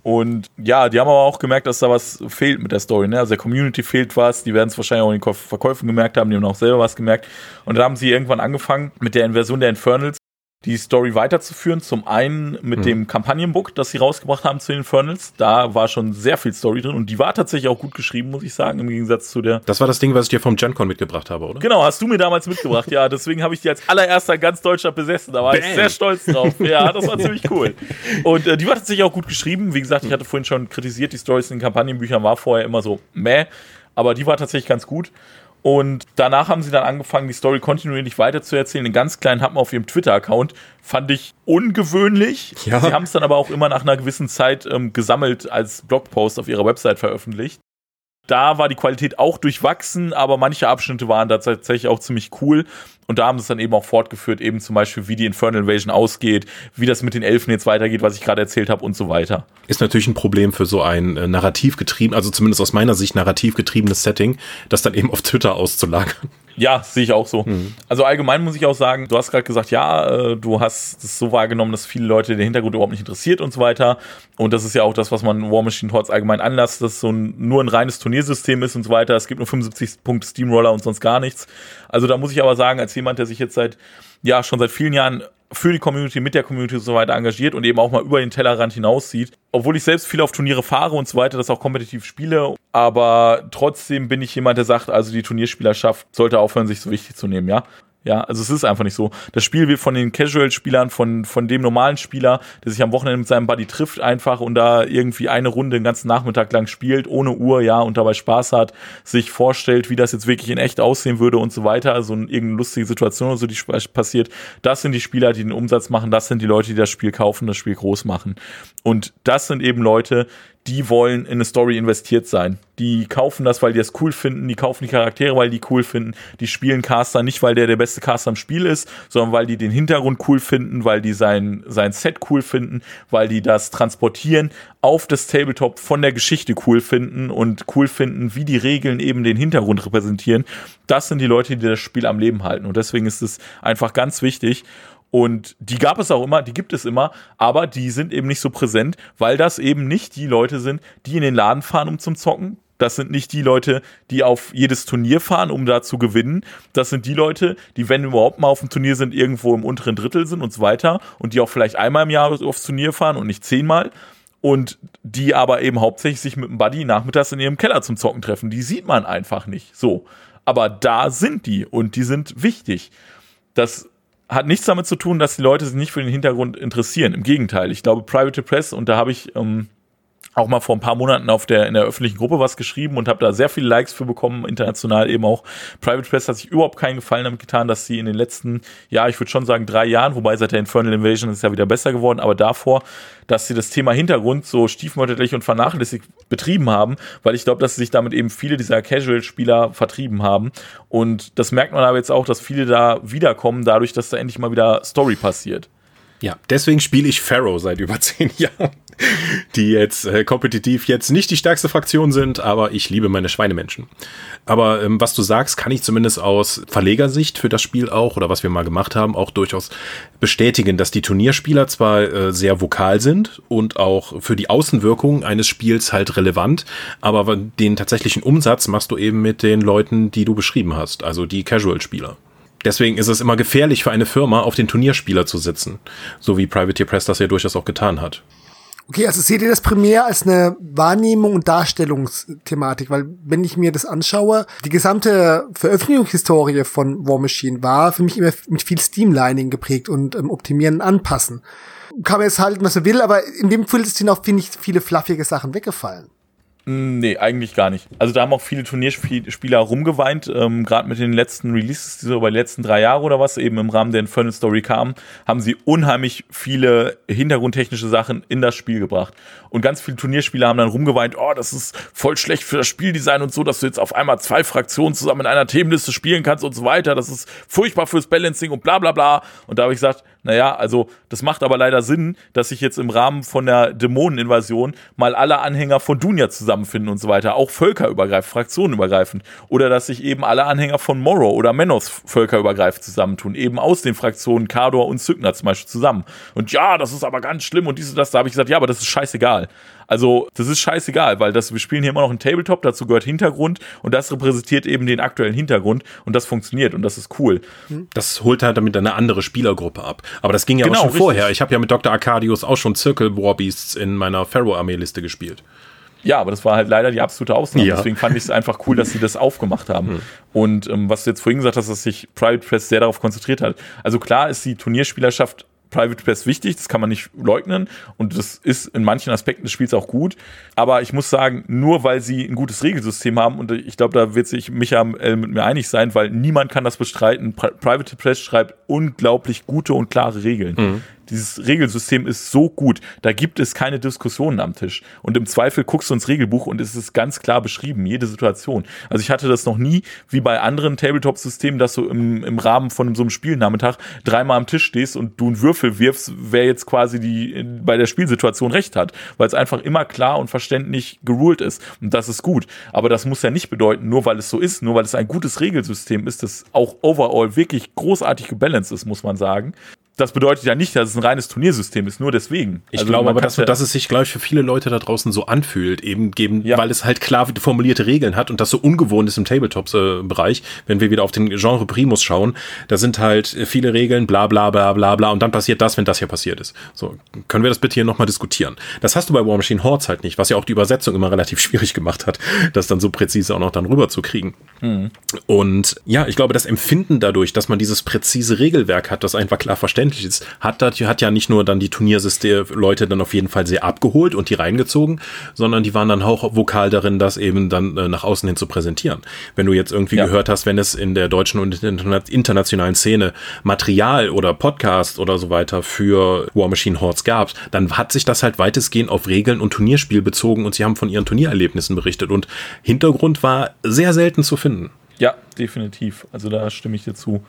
Und ja, die haben aber auch gemerkt, dass da was fehlt mit der Story. Ne? Also der Community fehlt was, die werden es wahrscheinlich auch in den Verkäufen gemerkt haben, die haben auch selber was gemerkt. Und da haben sie irgendwann angefangen mit der Inversion der Infernals die Story weiterzuführen. Zum einen mit mhm. dem Kampagnenbook, das sie rausgebracht haben zu den Infernals. Da war schon sehr viel Story drin und die war tatsächlich auch gut geschrieben, muss ich sagen, im Gegensatz zu der. Das war das Ding, was ich dir vom GenCon mitgebracht habe, oder? Genau, hast du mir damals mitgebracht. ja, deswegen habe ich die als allererster ganz Deutschland besessen. Da war Bam. ich sehr stolz drauf. Ja, das war [LAUGHS] ziemlich cool. Und äh, die war tatsächlich auch gut geschrieben. Wie gesagt, ich hatte vorhin schon kritisiert, die Stories in den Kampagnenbüchern war vorher immer so meh. Aber die war tatsächlich ganz gut. Und danach haben sie dann angefangen, die Story kontinuierlich weiterzuerzählen. Den ganz kleinen Happen auf ihrem Twitter-Account. Fand ich ungewöhnlich. Ja. Sie haben es dann aber auch immer nach einer gewissen Zeit ähm, gesammelt als Blogpost auf ihrer Website veröffentlicht. Da war die Qualität auch durchwachsen, aber manche Abschnitte waren da tatsächlich auch ziemlich cool. Und da haben sie es dann eben auch fortgeführt, eben zum Beispiel, wie die Infernal Invasion ausgeht, wie das mit den Elfen jetzt weitergeht, was ich gerade erzählt habe und so weiter. Ist natürlich ein Problem für so ein äh, narrativ getrieben, also zumindest aus meiner Sicht narrativ getriebenes Setting, das dann eben auf Twitter auszulagern. Ja, sehe ich auch so. Mhm. Also allgemein muss ich auch sagen, du hast gerade gesagt, ja, äh, du hast es so wahrgenommen, dass viele Leute den Hintergrund überhaupt nicht interessiert und so weiter. Und das ist ja auch das, was man War Machine trotz allgemein anlasst, dass es so ein, nur ein reines Turniersystem ist und so weiter. Es gibt nur 75 Punkte Steamroller und sonst gar nichts. Also da muss ich aber sagen, als jemand, der sich jetzt seit, ja, schon seit vielen Jahren für die Community, mit der Community und so weiter engagiert und eben auch mal über den Tellerrand hinaussieht. Obwohl ich selbst viel auf Turniere fahre und so weiter, das auch kompetitiv spiele, aber trotzdem bin ich jemand, der sagt, also die Turnierspielerschaft sollte aufhören, sich so wichtig zu nehmen, ja. Ja, also es ist einfach nicht so. Das Spiel wird von den Casual-Spielern, von, von dem normalen Spieler, der sich am Wochenende mit seinem Buddy trifft, einfach und da irgendwie eine Runde den ganzen Nachmittag lang spielt, ohne Uhr, ja, und dabei Spaß hat, sich vorstellt, wie das jetzt wirklich in echt aussehen würde und so weiter. Also irgendeine lustige Situation oder so, die passiert. Das sind die Spieler, die den Umsatz machen, das sind die Leute, die das Spiel kaufen, das Spiel groß machen. Und das sind eben Leute, die wollen in eine Story investiert sein. Die kaufen das, weil die das cool finden, die kaufen die Charaktere, weil die cool finden, die spielen Caster nicht, weil der der beste Caster im Spiel ist, sondern weil die den Hintergrund cool finden, weil die sein, sein Set cool finden, weil die das Transportieren auf das Tabletop von der Geschichte cool finden und cool finden, wie die Regeln eben den Hintergrund repräsentieren. Das sind die Leute, die das Spiel am Leben halten und deswegen ist es einfach ganz wichtig und die gab es auch immer, die gibt es immer, aber die sind eben nicht so präsent, weil das eben nicht die Leute sind, die in den Laden fahren, um zum Zocken. Das sind nicht die Leute, die auf jedes Turnier fahren, um da zu gewinnen. Das sind die Leute, die, wenn überhaupt mal auf dem Turnier sind, irgendwo im unteren Drittel sind und so weiter. Und die auch vielleicht einmal im Jahr aufs Turnier fahren und nicht zehnmal. Und die aber eben hauptsächlich sich mit dem Buddy nachmittags in ihrem Keller zum Zocken treffen. Die sieht man einfach nicht. So. Aber da sind die und die sind wichtig. Das hat nichts damit zu tun, dass die Leute sich nicht für den Hintergrund interessieren. Im Gegenteil, ich glaube, Private Press, und da habe ich ähm, auch mal vor ein paar Monaten auf der in der öffentlichen Gruppe was geschrieben und habe da sehr viele Likes für bekommen, international eben auch. Private Press hat sich überhaupt keinen Gefallen damit getan, dass sie in den letzten, ja, ich würde schon sagen drei Jahren, wobei seit der Infernal Invasion ist ja wieder besser geworden, aber davor, dass sie das Thema Hintergrund so stiefmütterlich und vernachlässigt betrieben haben, weil ich glaube, dass sie sich damit eben viele dieser Casual-Spieler vertrieben haben und das merkt man aber jetzt auch, dass viele da wiederkommen, dadurch, dass da endlich mal wieder Story passiert. Ja, deswegen spiele ich Pharaoh seit über [LAUGHS] zehn Jahren die jetzt äh, kompetitiv jetzt nicht die stärkste Fraktion sind, aber ich liebe meine Schweinemenschen. Aber ähm, was du sagst, kann ich zumindest aus Verlegersicht für das Spiel auch oder was wir mal gemacht haben, auch durchaus bestätigen, dass die Turnierspieler zwar äh, sehr vokal sind und auch für die Außenwirkung eines Spiels halt relevant, aber den tatsächlichen Umsatz machst du eben mit den Leuten, die du beschrieben hast, also die Casual-Spieler. Deswegen ist es immer gefährlich für eine Firma, auf den Turnierspieler zu sitzen, so wie Privateer Press das ja durchaus auch getan hat. Okay, also seht ihr das primär als eine Wahrnehmung und Darstellungsthematik, weil wenn ich mir das anschaue, die gesamte Veröffentlichungshistorie von War Machine war für mich immer mit viel Streamlining geprägt und ähm, Optimieren, Anpassen. Kann man jetzt halten, was man will, aber in dem Fall sind auch, finde ich, viele fluffige Sachen weggefallen. Nee, eigentlich gar nicht. Also da haben auch viele Turnierspieler rumgeweint, ähm, gerade mit den letzten Releases, die so über die letzten drei Jahre oder was eben im Rahmen der Infernal Story kamen, haben sie unheimlich viele hintergrundtechnische Sachen in das Spiel gebracht. Und ganz viele Turnierspieler haben dann rumgeweint, oh, das ist voll schlecht für das Spieldesign und so, dass du jetzt auf einmal zwei Fraktionen zusammen in einer Themenliste spielen kannst und so weiter. Das ist furchtbar fürs Balancing und bla bla bla. Und da habe ich gesagt, naja, also das macht aber leider Sinn, dass sich jetzt im Rahmen von der Dämoneninvasion mal alle Anhänger von Dunya zusammenfinden und so weiter, auch völkerübergreifend, fraktionenübergreifend. Oder dass sich eben alle Anhänger von Morrow oder Menos völkerübergreifend zusammentun, eben aus den Fraktionen Kador und Zygna zum Beispiel zusammen. Und ja, das ist aber ganz schlimm und dies und das, da habe ich gesagt, ja, aber das ist scheißegal. Also, das ist scheißegal, weil das, wir spielen hier immer noch ein Tabletop, dazu gehört Hintergrund und das repräsentiert eben den aktuellen Hintergrund und das funktioniert und das ist cool. Das holt halt damit eine andere Spielergruppe ab. Aber das ging ja genau, auch schon richtig. vorher. Ich habe ja mit Dr. Arcadius auch schon Circle Warbeasts in meiner Pharaoh-Armee-Liste gespielt. Ja, aber das war halt leider die absolute Ausnahme. Ja. Deswegen fand ich es einfach cool, dass sie das aufgemacht haben. Mhm. Und ähm, was du jetzt vorhin gesagt hast, dass sich Private Press sehr darauf konzentriert hat. Also klar ist die Turnierspielerschaft Private Press wichtig, das kann man nicht leugnen und das ist in manchen Aspekten des Spiels auch gut. Aber ich muss sagen, nur weil sie ein gutes Regelsystem haben und ich glaube, da wird sich Michael mit mir einig sein, weil niemand kann das bestreiten. Private Press schreibt unglaublich gute und klare Regeln. Mhm. Dieses Regelsystem ist so gut, da gibt es keine Diskussionen am Tisch. Und im Zweifel guckst du ins Regelbuch und es ist ganz klar beschrieben, jede Situation. Also ich hatte das noch nie, wie bei anderen Tabletop-Systemen, dass du im, im Rahmen von so einem Spielnachmittag dreimal am Tisch stehst und du einen Würfel wirfst, wer jetzt quasi die bei der Spielsituation recht hat, weil es einfach immer klar und verständlich geruled ist. Und das ist gut. Aber das muss ja nicht bedeuten, nur weil es so ist, nur weil es ein gutes Regelsystem ist, das auch overall wirklich großartig gebalanced ist, muss man sagen, das bedeutet ja nicht, dass es ein reines Turniersystem ist, nur deswegen. Ich also glaube aber, dass, ja dass es sich, glaube ich, für viele Leute da draußen so anfühlt, eben geben, ja. weil es halt klar formulierte Regeln hat und das so ungewohnt ist im Tabletop-Bereich. Wenn wir wieder auf den Genre Primus schauen, da sind halt viele Regeln, bla bla bla bla bla und dann passiert das, wenn das hier passiert ist. So, können wir das bitte hier nochmal diskutieren? Das hast du bei War Machine Hordes halt nicht, was ja auch die Übersetzung immer relativ [LAUGHS] schwierig gemacht hat, das dann so präzise auch noch dann rüber zu kriegen. Mhm. Und ja, ich glaube, das Empfinden dadurch, dass man dieses präzise Regelwerk hat, das einfach klar verständlich verständlich ist, hat, das, hat ja nicht nur dann die Turniersystem-Leute dann auf jeden Fall sehr abgeholt und die reingezogen, sondern die waren dann auch vokal darin, das eben dann äh, nach außen hin zu präsentieren. Wenn du jetzt irgendwie ja. gehört hast, wenn es in der deutschen und internationalen Szene Material oder Podcast oder so weiter für War Machine Hordes gab, dann hat sich das halt weitestgehend auf Regeln und Turnierspiel bezogen und sie haben von ihren Turniererlebnissen berichtet und Hintergrund war sehr selten zu finden. Ja, definitiv. Also da stimme ich dir zu.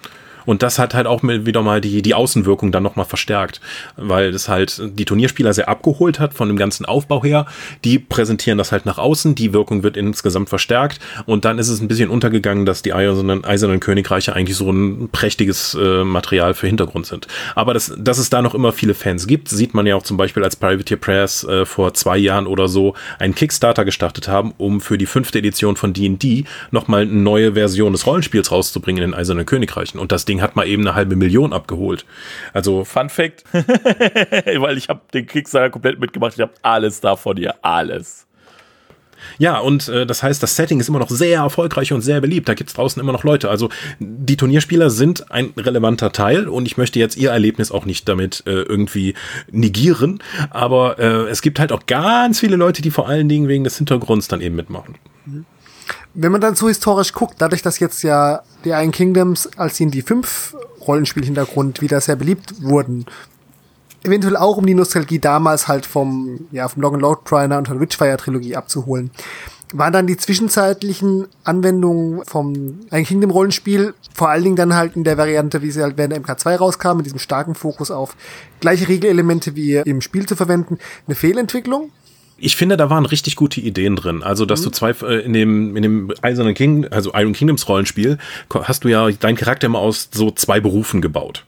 Und das hat halt auch wieder mal die, die Außenwirkung dann nochmal verstärkt, weil das halt die Turnierspieler sehr abgeholt hat von dem ganzen Aufbau her. Die präsentieren das halt nach außen, die Wirkung wird insgesamt verstärkt und dann ist es ein bisschen untergegangen, dass die Eisernen, Eisernen Königreiche eigentlich so ein prächtiges äh, Material für Hintergrund sind. Aber das, dass es da noch immer viele Fans gibt, sieht man ja auch zum Beispiel als Privateer Press äh, vor zwei Jahren oder so einen Kickstarter gestartet haben, um für die fünfte Edition von D&D nochmal eine neue Version des Rollenspiels rauszubringen in den Eisernen Königreichen. Und das Ding hat mal eben eine halbe Million abgeholt. Also Fun Fact, [LAUGHS] weil ich habe den Kickstarter komplett mitgemacht, ich habe alles davon hier, alles. Ja, und äh, das heißt, das Setting ist immer noch sehr erfolgreich und sehr beliebt. Da gibt's draußen immer noch Leute. Also die Turnierspieler sind ein relevanter Teil und ich möchte jetzt ihr Erlebnis auch nicht damit äh, irgendwie negieren. Aber äh, es gibt halt auch ganz viele Leute, die vor allen Dingen wegen des Hintergrunds dann eben mitmachen. Wenn man dann so historisch guckt, dadurch, dass jetzt ja die Iron Kingdoms als in die fünf Rollenspielhintergrund wieder sehr beliebt wurden, eventuell auch um die Nostalgie damals halt vom, ja, vom Long and Load Triner und der Witchfire Trilogie abzuholen. Waren dann die zwischenzeitlichen Anwendungen vom Ein Kingdom Rollenspiel, vor allen Dingen dann halt in der Variante, wie sie halt während der MK2 rauskam, mit diesem starken Fokus auf gleiche Regelelemente wie im Spiel zu verwenden, eine Fehlentwicklung? Ich finde, da waren richtig gute Ideen drin. Also, dass mhm. du zwei äh, in dem in dem Eisernen King, also Iron Kingdoms Rollenspiel, hast du ja deinen Charakter immer aus so zwei Berufen gebaut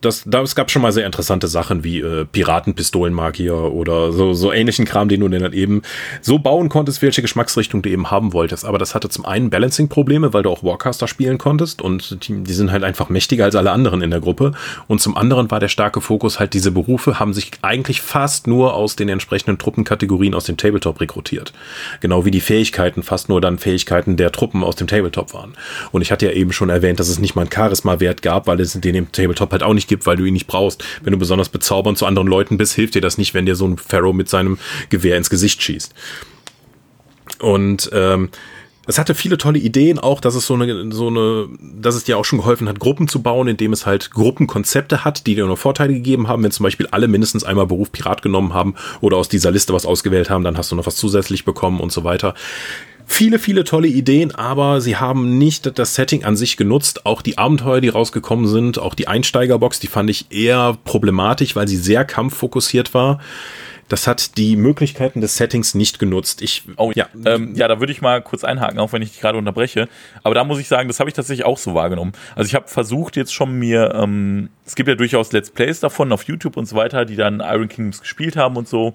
das, da, es gab schon mal sehr interessante Sachen wie äh, Piratenpistolenmagier oder so, so ähnlichen Kram, den du dann eben so bauen konntest, welche Geschmacksrichtung du eben haben wolltest. Aber das hatte zum einen Balancing-Probleme, weil du auch Warcaster spielen konntest und die, die sind halt einfach mächtiger als alle anderen in der Gruppe. Und zum anderen war der starke Fokus halt, diese Berufe haben sich eigentlich fast nur aus den entsprechenden Truppenkategorien aus dem Tabletop rekrutiert. Genau wie die Fähigkeiten fast nur dann Fähigkeiten der Truppen aus dem Tabletop waren. Und ich hatte ja eben schon erwähnt, dass es nicht mal einen Charisma-Wert gab, weil es den im Tabletop halt auch nicht gibt, weil du ihn nicht brauchst. Wenn du besonders bezaubernd zu anderen Leuten bist, hilft dir das nicht, wenn dir so ein Pharaoh mit seinem Gewehr ins Gesicht schießt. Und ähm, es hatte viele tolle Ideen, auch dass es so eine, so eine, dass es dir auch schon geholfen hat, Gruppen zu bauen, indem es halt Gruppenkonzepte hat, die dir noch Vorteile gegeben haben. Wenn zum Beispiel alle mindestens einmal Beruf Pirat genommen haben oder aus dieser Liste was ausgewählt haben, dann hast du noch was zusätzlich bekommen und so weiter viele, viele tolle Ideen, aber sie haben nicht das Setting an sich genutzt. Auch die Abenteuer, die rausgekommen sind, auch die Einsteigerbox, die fand ich eher problematisch, weil sie sehr kampffokussiert war. Das hat die Möglichkeiten des Settings nicht genutzt. Ich, oh ja, ähm, ja, da würde ich mal kurz einhaken, auch wenn ich dich gerade unterbreche. Aber da muss ich sagen, das habe ich tatsächlich auch so wahrgenommen. Also ich habe versucht jetzt schon mir, ähm, es gibt ja durchaus Let's Plays davon auf YouTube und so weiter, die dann Iron Kingdoms gespielt haben und so.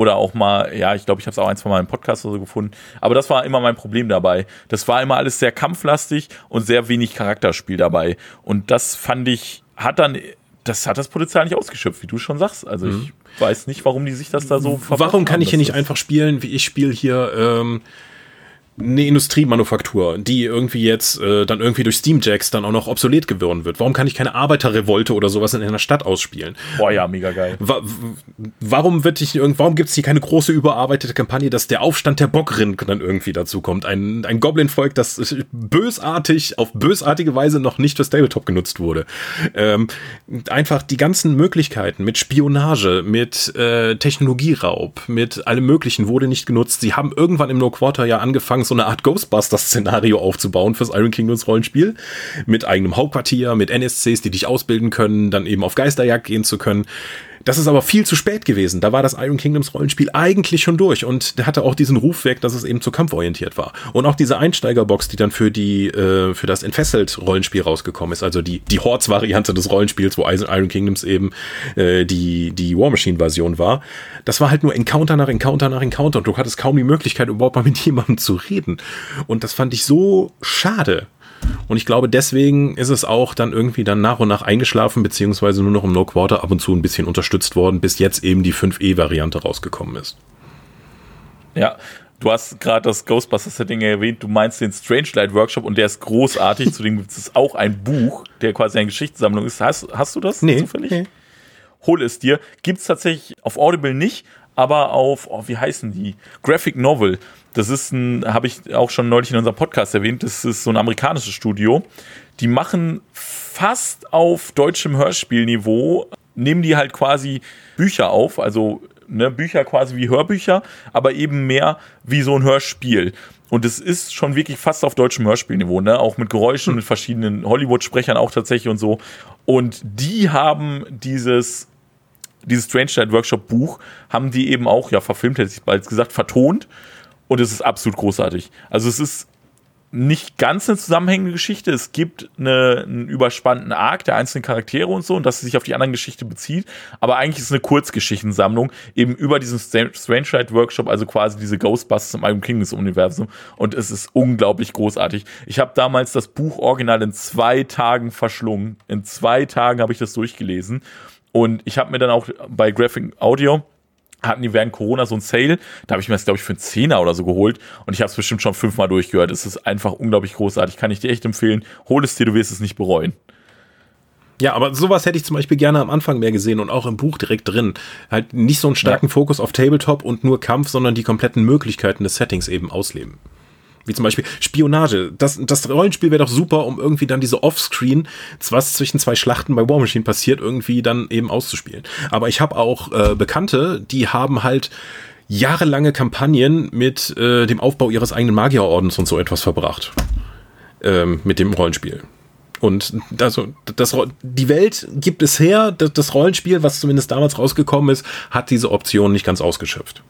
Oder auch mal, ja, ich glaube, ich habe es auch ein, zwei Mal im Podcast oder so gefunden. Aber das war immer mein Problem dabei. Das war immer alles sehr kampflastig und sehr wenig Charakterspiel dabei. Und das fand ich, hat dann, das hat das Potenzial nicht ausgeschöpft, wie du schon sagst. Also mhm. ich weiß nicht, warum die sich das da so Warum kann ich hier nicht einfach spielen, wie ich spiele hier ähm, eine Industriemanufaktur, die irgendwie jetzt äh, dann irgendwie durch Steamjacks dann auch noch obsolet geworden wird? Warum kann ich keine Arbeiterrevolte oder sowas in einer Stadt ausspielen? Boah, ja, mega geil. Wa warum wird ich warum gibt es hier keine große überarbeitete Kampagne, dass der Aufstand der Bockrin dann irgendwie dazu kommt? Ein, ein Goblin-Volk, das bösartig, auf bösartige Weise noch nicht für Tabletop genutzt wurde. Ähm, einfach die ganzen Möglichkeiten mit Spionage, mit äh, Technologieraub, mit allem Möglichen wurde nicht genutzt. Sie haben irgendwann im No Quarter ja angefangen, so eine Art Ghostbusters-Szenario aufzubauen fürs Iron Kingdoms Rollenspiel. Mit eigenem Hauptquartier, mit NSCs, die dich ausbilden können, dann eben auf Geisterjagd gehen zu können. Das ist aber viel zu spät gewesen. Da war das Iron Kingdoms Rollenspiel eigentlich schon durch und hatte auch diesen Ruf weg, dass es eben zu kampforientiert war. Und auch diese Einsteigerbox, die dann für die äh, für das Entfesselt Rollenspiel rausgekommen ist, also die die Hordes Variante des Rollenspiels, wo Iron Kingdoms eben äh, die die War Machine Version war. Das war halt nur Encounter nach Encounter nach Encounter und du hattest kaum die Möglichkeit überhaupt mal mit [LAUGHS] jemandem zu reden. Und das fand ich so schade. Und ich glaube, deswegen ist es auch dann irgendwie dann nach und nach eingeschlafen, beziehungsweise nur noch im No Quarter ab und zu ein bisschen unterstützt worden, bis jetzt eben die 5E-Variante rausgekommen ist. Ja, Du hast gerade das Ghostbusters-Setting erwähnt, du meinst den Strange Light Workshop und der ist großartig. [LAUGHS] Zudem gibt es auch ein Buch, der quasi eine Geschichtssammlung ist. Hast, hast du das nee, zufällig? Nee. Hol es dir. Gibt es tatsächlich auf Audible nicht, aber auf, oh, wie heißen die? Graphic Novel. Das ist ein, habe ich auch schon neulich in unserem Podcast erwähnt, das ist so ein amerikanisches Studio. Die machen fast auf deutschem Hörspielniveau, nehmen die halt quasi Bücher auf, also ne, Bücher quasi wie Hörbücher, aber eben mehr wie so ein Hörspiel. Und es ist schon wirklich fast auf deutschem Hörspielniveau, ne? Auch mit Geräuschen, mit verschiedenen Hollywood-Sprechern auch tatsächlich und so. Und die haben dieses, dieses Strange Night Workshop Buch, haben die eben auch, ja, verfilmt, hätte ich bald gesagt, vertont und es ist absolut großartig. Also es ist nicht ganz eine zusammenhängende Geschichte. Es gibt eine, einen überspannten Arc der einzelnen Charaktere und so und dass sie sich auf die anderen Geschichte bezieht. Aber eigentlich ist es eine Kurzgeschichtensammlung eben über diesen Strange Ride Workshop, also quasi diese Ghostbusters im Iron Kingdoms Universum. Und es ist unglaublich großartig. Ich habe damals das Buch original in zwei Tagen verschlungen. In zwei Tagen habe ich das durchgelesen. Und ich habe mir dann auch bei Graphic Audio hatten die während Corona so ein Sale. Da habe ich mir das, glaube ich, für einen Zehner oder so geholt. Und ich habe es bestimmt schon fünfmal durchgehört. Es ist einfach unglaublich großartig. Kann ich dir echt empfehlen. Hol es dir, du wirst es nicht bereuen. Ja, aber sowas hätte ich zum Beispiel gerne am Anfang mehr gesehen und auch im Buch direkt drin. Halt nicht so einen starken ja. Fokus auf Tabletop und nur Kampf, sondern die kompletten Möglichkeiten des Settings eben ausleben. Wie zum Beispiel Spionage. Das, das Rollenspiel wäre doch super, um irgendwie dann diese Offscreen, was zwischen zwei Schlachten bei War Machine passiert, irgendwie dann eben auszuspielen. Aber ich habe auch äh, Bekannte, die haben halt jahrelange Kampagnen mit äh, dem Aufbau ihres eigenen Magierordens und so etwas verbracht. Ähm, mit dem Rollenspiel. Und also das, die Welt gibt es her, das Rollenspiel, was zumindest damals rausgekommen ist, hat diese Option nicht ganz ausgeschöpft.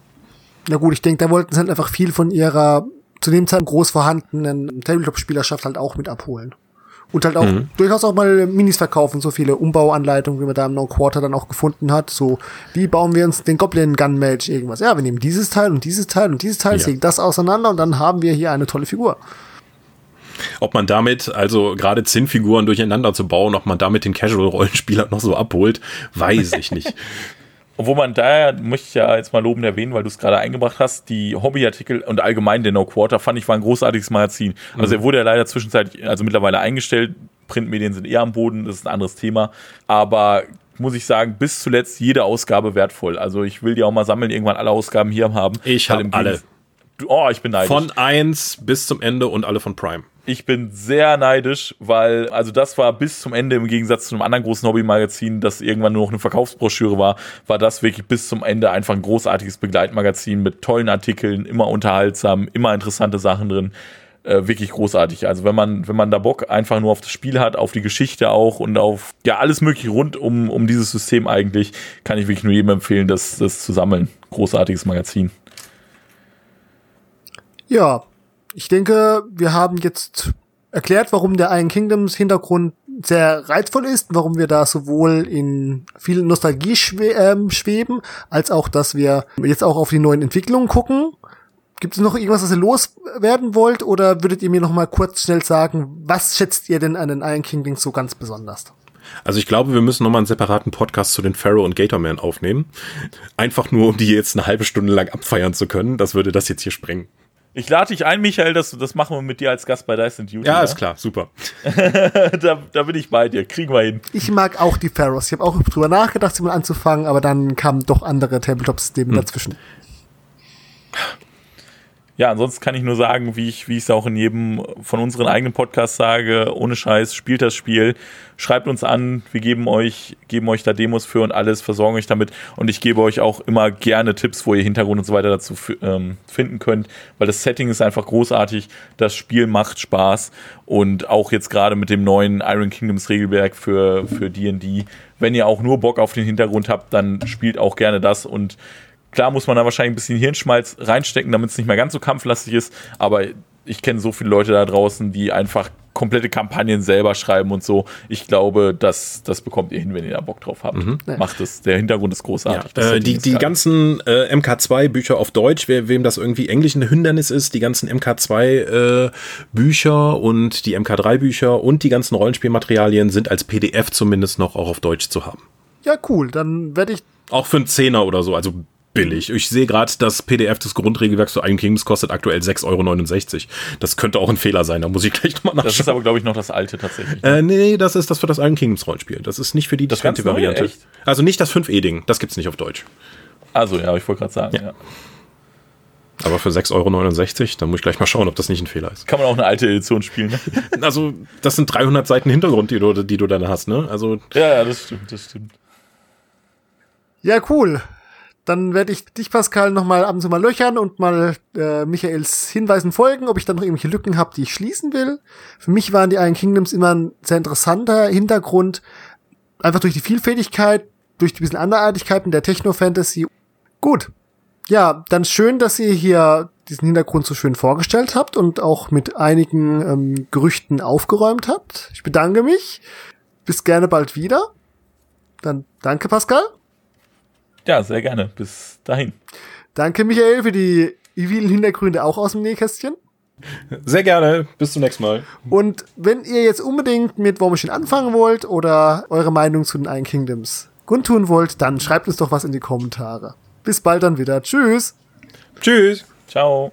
Na gut, ich denke, da wollten sie halt einfach viel von ihrer zu dem Zeitpunkt groß vorhandenen Tabletop-Spielerschaft halt auch mit abholen. Und halt auch mhm. durchaus auch mal Minis verkaufen, so viele Umbauanleitungen, wie man da im No Quarter dann auch gefunden hat. So, wie bauen wir uns den Goblin Gun Mage irgendwas? Ja, wir nehmen dieses Teil und dieses Teil und dieses Teil, ja. das auseinander und dann haben wir hier eine tolle Figur. Ob man damit, also gerade Zinnfiguren durcheinander zu bauen, ob man damit den Casual-Rollenspieler noch so abholt, weiß ich nicht. [LAUGHS] Obwohl man da, möchte ich ja jetzt mal lobend erwähnen, weil du es gerade eingebracht hast, die Hobbyartikel und allgemein der No Quarter fand ich war ein großartiges Magazin. Also mhm. er wurde ja leider zwischenzeitlich, also mittlerweile eingestellt. Printmedien sind eher am Boden, das ist ein anderes Thema. Aber muss ich sagen, bis zuletzt jede Ausgabe wertvoll. Also ich will die auch mal sammeln, irgendwann alle Ausgaben hier haben. Ich habe alle. Oh, ich bin neidisch. Von 1 bis zum Ende und alle von Prime. Ich bin sehr neidisch, weil, also das war bis zum Ende im Gegensatz zu einem anderen großen Hobbymagazin, das irgendwann nur noch eine Verkaufsbroschüre war, war das wirklich bis zum Ende einfach ein großartiges Begleitmagazin mit tollen Artikeln, immer unterhaltsam, immer interessante Sachen drin. Äh, wirklich großartig. Also wenn man, wenn man da Bock einfach nur auf das Spiel hat, auf die Geschichte auch und auf ja alles mögliche rund um, um dieses System eigentlich, kann ich wirklich nur jedem empfehlen, das, das zu sammeln. Großartiges Magazin. Ja, ich denke, wir haben jetzt erklärt, warum der Iron Kingdoms Hintergrund sehr reizvoll ist, warum wir da sowohl in viel Nostalgie schwe ähm, schweben, als auch, dass wir jetzt auch auf die neuen Entwicklungen gucken. Gibt es noch irgendwas, was ihr loswerden wollt, oder würdet ihr mir noch mal kurz schnell sagen, was schätzt ihr denn an den Iron Kingdoms so ganz besonders? Also ich glaube, wir müssen nochmal einen separaten Podcast zu den Pharaoh und Gatorman aufnehmen. Einfach nur, um die jetzt eine halbe Stunde lang abfeiern zu können. Das würde das jetzt hier sprengen. Ich lade dich ein, Michael, das, das machen wir mit dir als Gast bei Dice Duty. Ja, ist klar, super. [LAUGHS] da, da bin ich bei dir, kriegen wir hin. Ich mag auch die Pharaohs. Ich habe auch drüber nachgedacht, sie mal anzufangen, aber dann kamen doch andere Tabletop-Systeme hm. dazwischen ja, ansonsten kann ich nur sagen, wie ich, wie ich es auch in jedem von unseren eigenen Podcasts sage, ohne Scheiß, spielt das Spiel, schreibt uns an, wir geben euch, geben euch da Demos für und alles, versorgen euch damit. Und ich gebe euch auch immer gerne Tipps, wo ihr Hintergrund und so weiter dazu ähm, finden könnt, weil das Setting ist einfach großartig, das Spiel macht Spaß. Und auch jetzt gerade mit dem neuen Iron Kingdoms Regelwerk für, für D&D, wenn ihr auch nur Bock auf den Hintergrund habt, dann spielt auch gerne das. Und Klar muss man da wahrscheinlich ein bisschen Hirnschmalz reinstecken, damit es nicht mehr ganz so kampflastig ist, aber ich kenne so viele Leute da draußen, die einfach komplette Kampagnen selber schreiben und so. Ich glaube, das, das bekommt ihr hin, wenn ihr da Bock drauf habt. Mhm. Macht es. Der Hintergrund ist großartig. Ja, äh, die die ganzen äh, MK2-Bücher auf Deutsch, wer, wem das irgendwie Englisch ein Hindernis ist, die ganzen MK2-Bücher äh, und die MK3-Bücher und die ganzen Rollenspielmaterialien sind als PDF zumindest noch auch auf Deutsch zu haben. Ja, cool. Dann werde ich. Auch für einen Zehner oder so. Also billig. Ich sehe gerade, das PDF des Grundregelwerks zu Iron Kingdoms kostet aktuell 6,69 Euro. Das könnte auch ein Fehler sein, da muss ich gleich nochmal nachschauen. Das ist aber, glaube ich, noch das alte tatsächlich. Äh, nee, das ist das für das Iron Kingdoms Rollenspiel. Das ist nicht für die das dritte Variante. Echt? Also nicht das 5E-Ding, das gibt's nicht auf Deutsch. Also ja, ich wollte gerade sagen, ja. ja. Aber für 6,69 Euro, da muss ich gleich mal schauen, ob das nicht ein Fehler ist. Kann man auch eine alte Edition spielen, ne? [LAUGHS] Also, das sind 300 Seiten Hintergrund, die du, die du dann hast, ne? Also. Ja, ja, das stimmt, das stimmt. Ja, cool. Dann werde ich dich, Pascal, nochmal ab und zu mal löchern und mal äh, Michaels Hinweisen folgen, ob ich dann noch irgendwelche Lücken habe, die ich schließen will. Für mich waren die Iron Kingdoms immer ein sehr interessanter Hintergrund. Einfach durch die Vielfältigkeit, durch die bisschen Anderartigkeiten der Techno-Fantasy. Gut. Ja, dann schön, dass ihr hier diesen Hintergrund so schön vorgestellt habt und auch mit einigen ähm, Gerüchten aufgeräumt habt. Ich bedanke mich. Bis gerne bald wieder. Dann danke, Pascal. Ja, sehr gerne. Bis dahin. Danke, Michael, für die vielen Hintergründe auch aus dem Nähkästchen. Sehr gerne. Bis zum nächsten Mal. Und wenn ihr jetzt unbedingt mit War Machine anfangen wollt oder eure Meinung zu den Iron Kingdoms kundtun wollt, dann schreibt uns doch was in die Kommentare. Bis bald dann wieder. Tschüss. Tschüss. Ciao.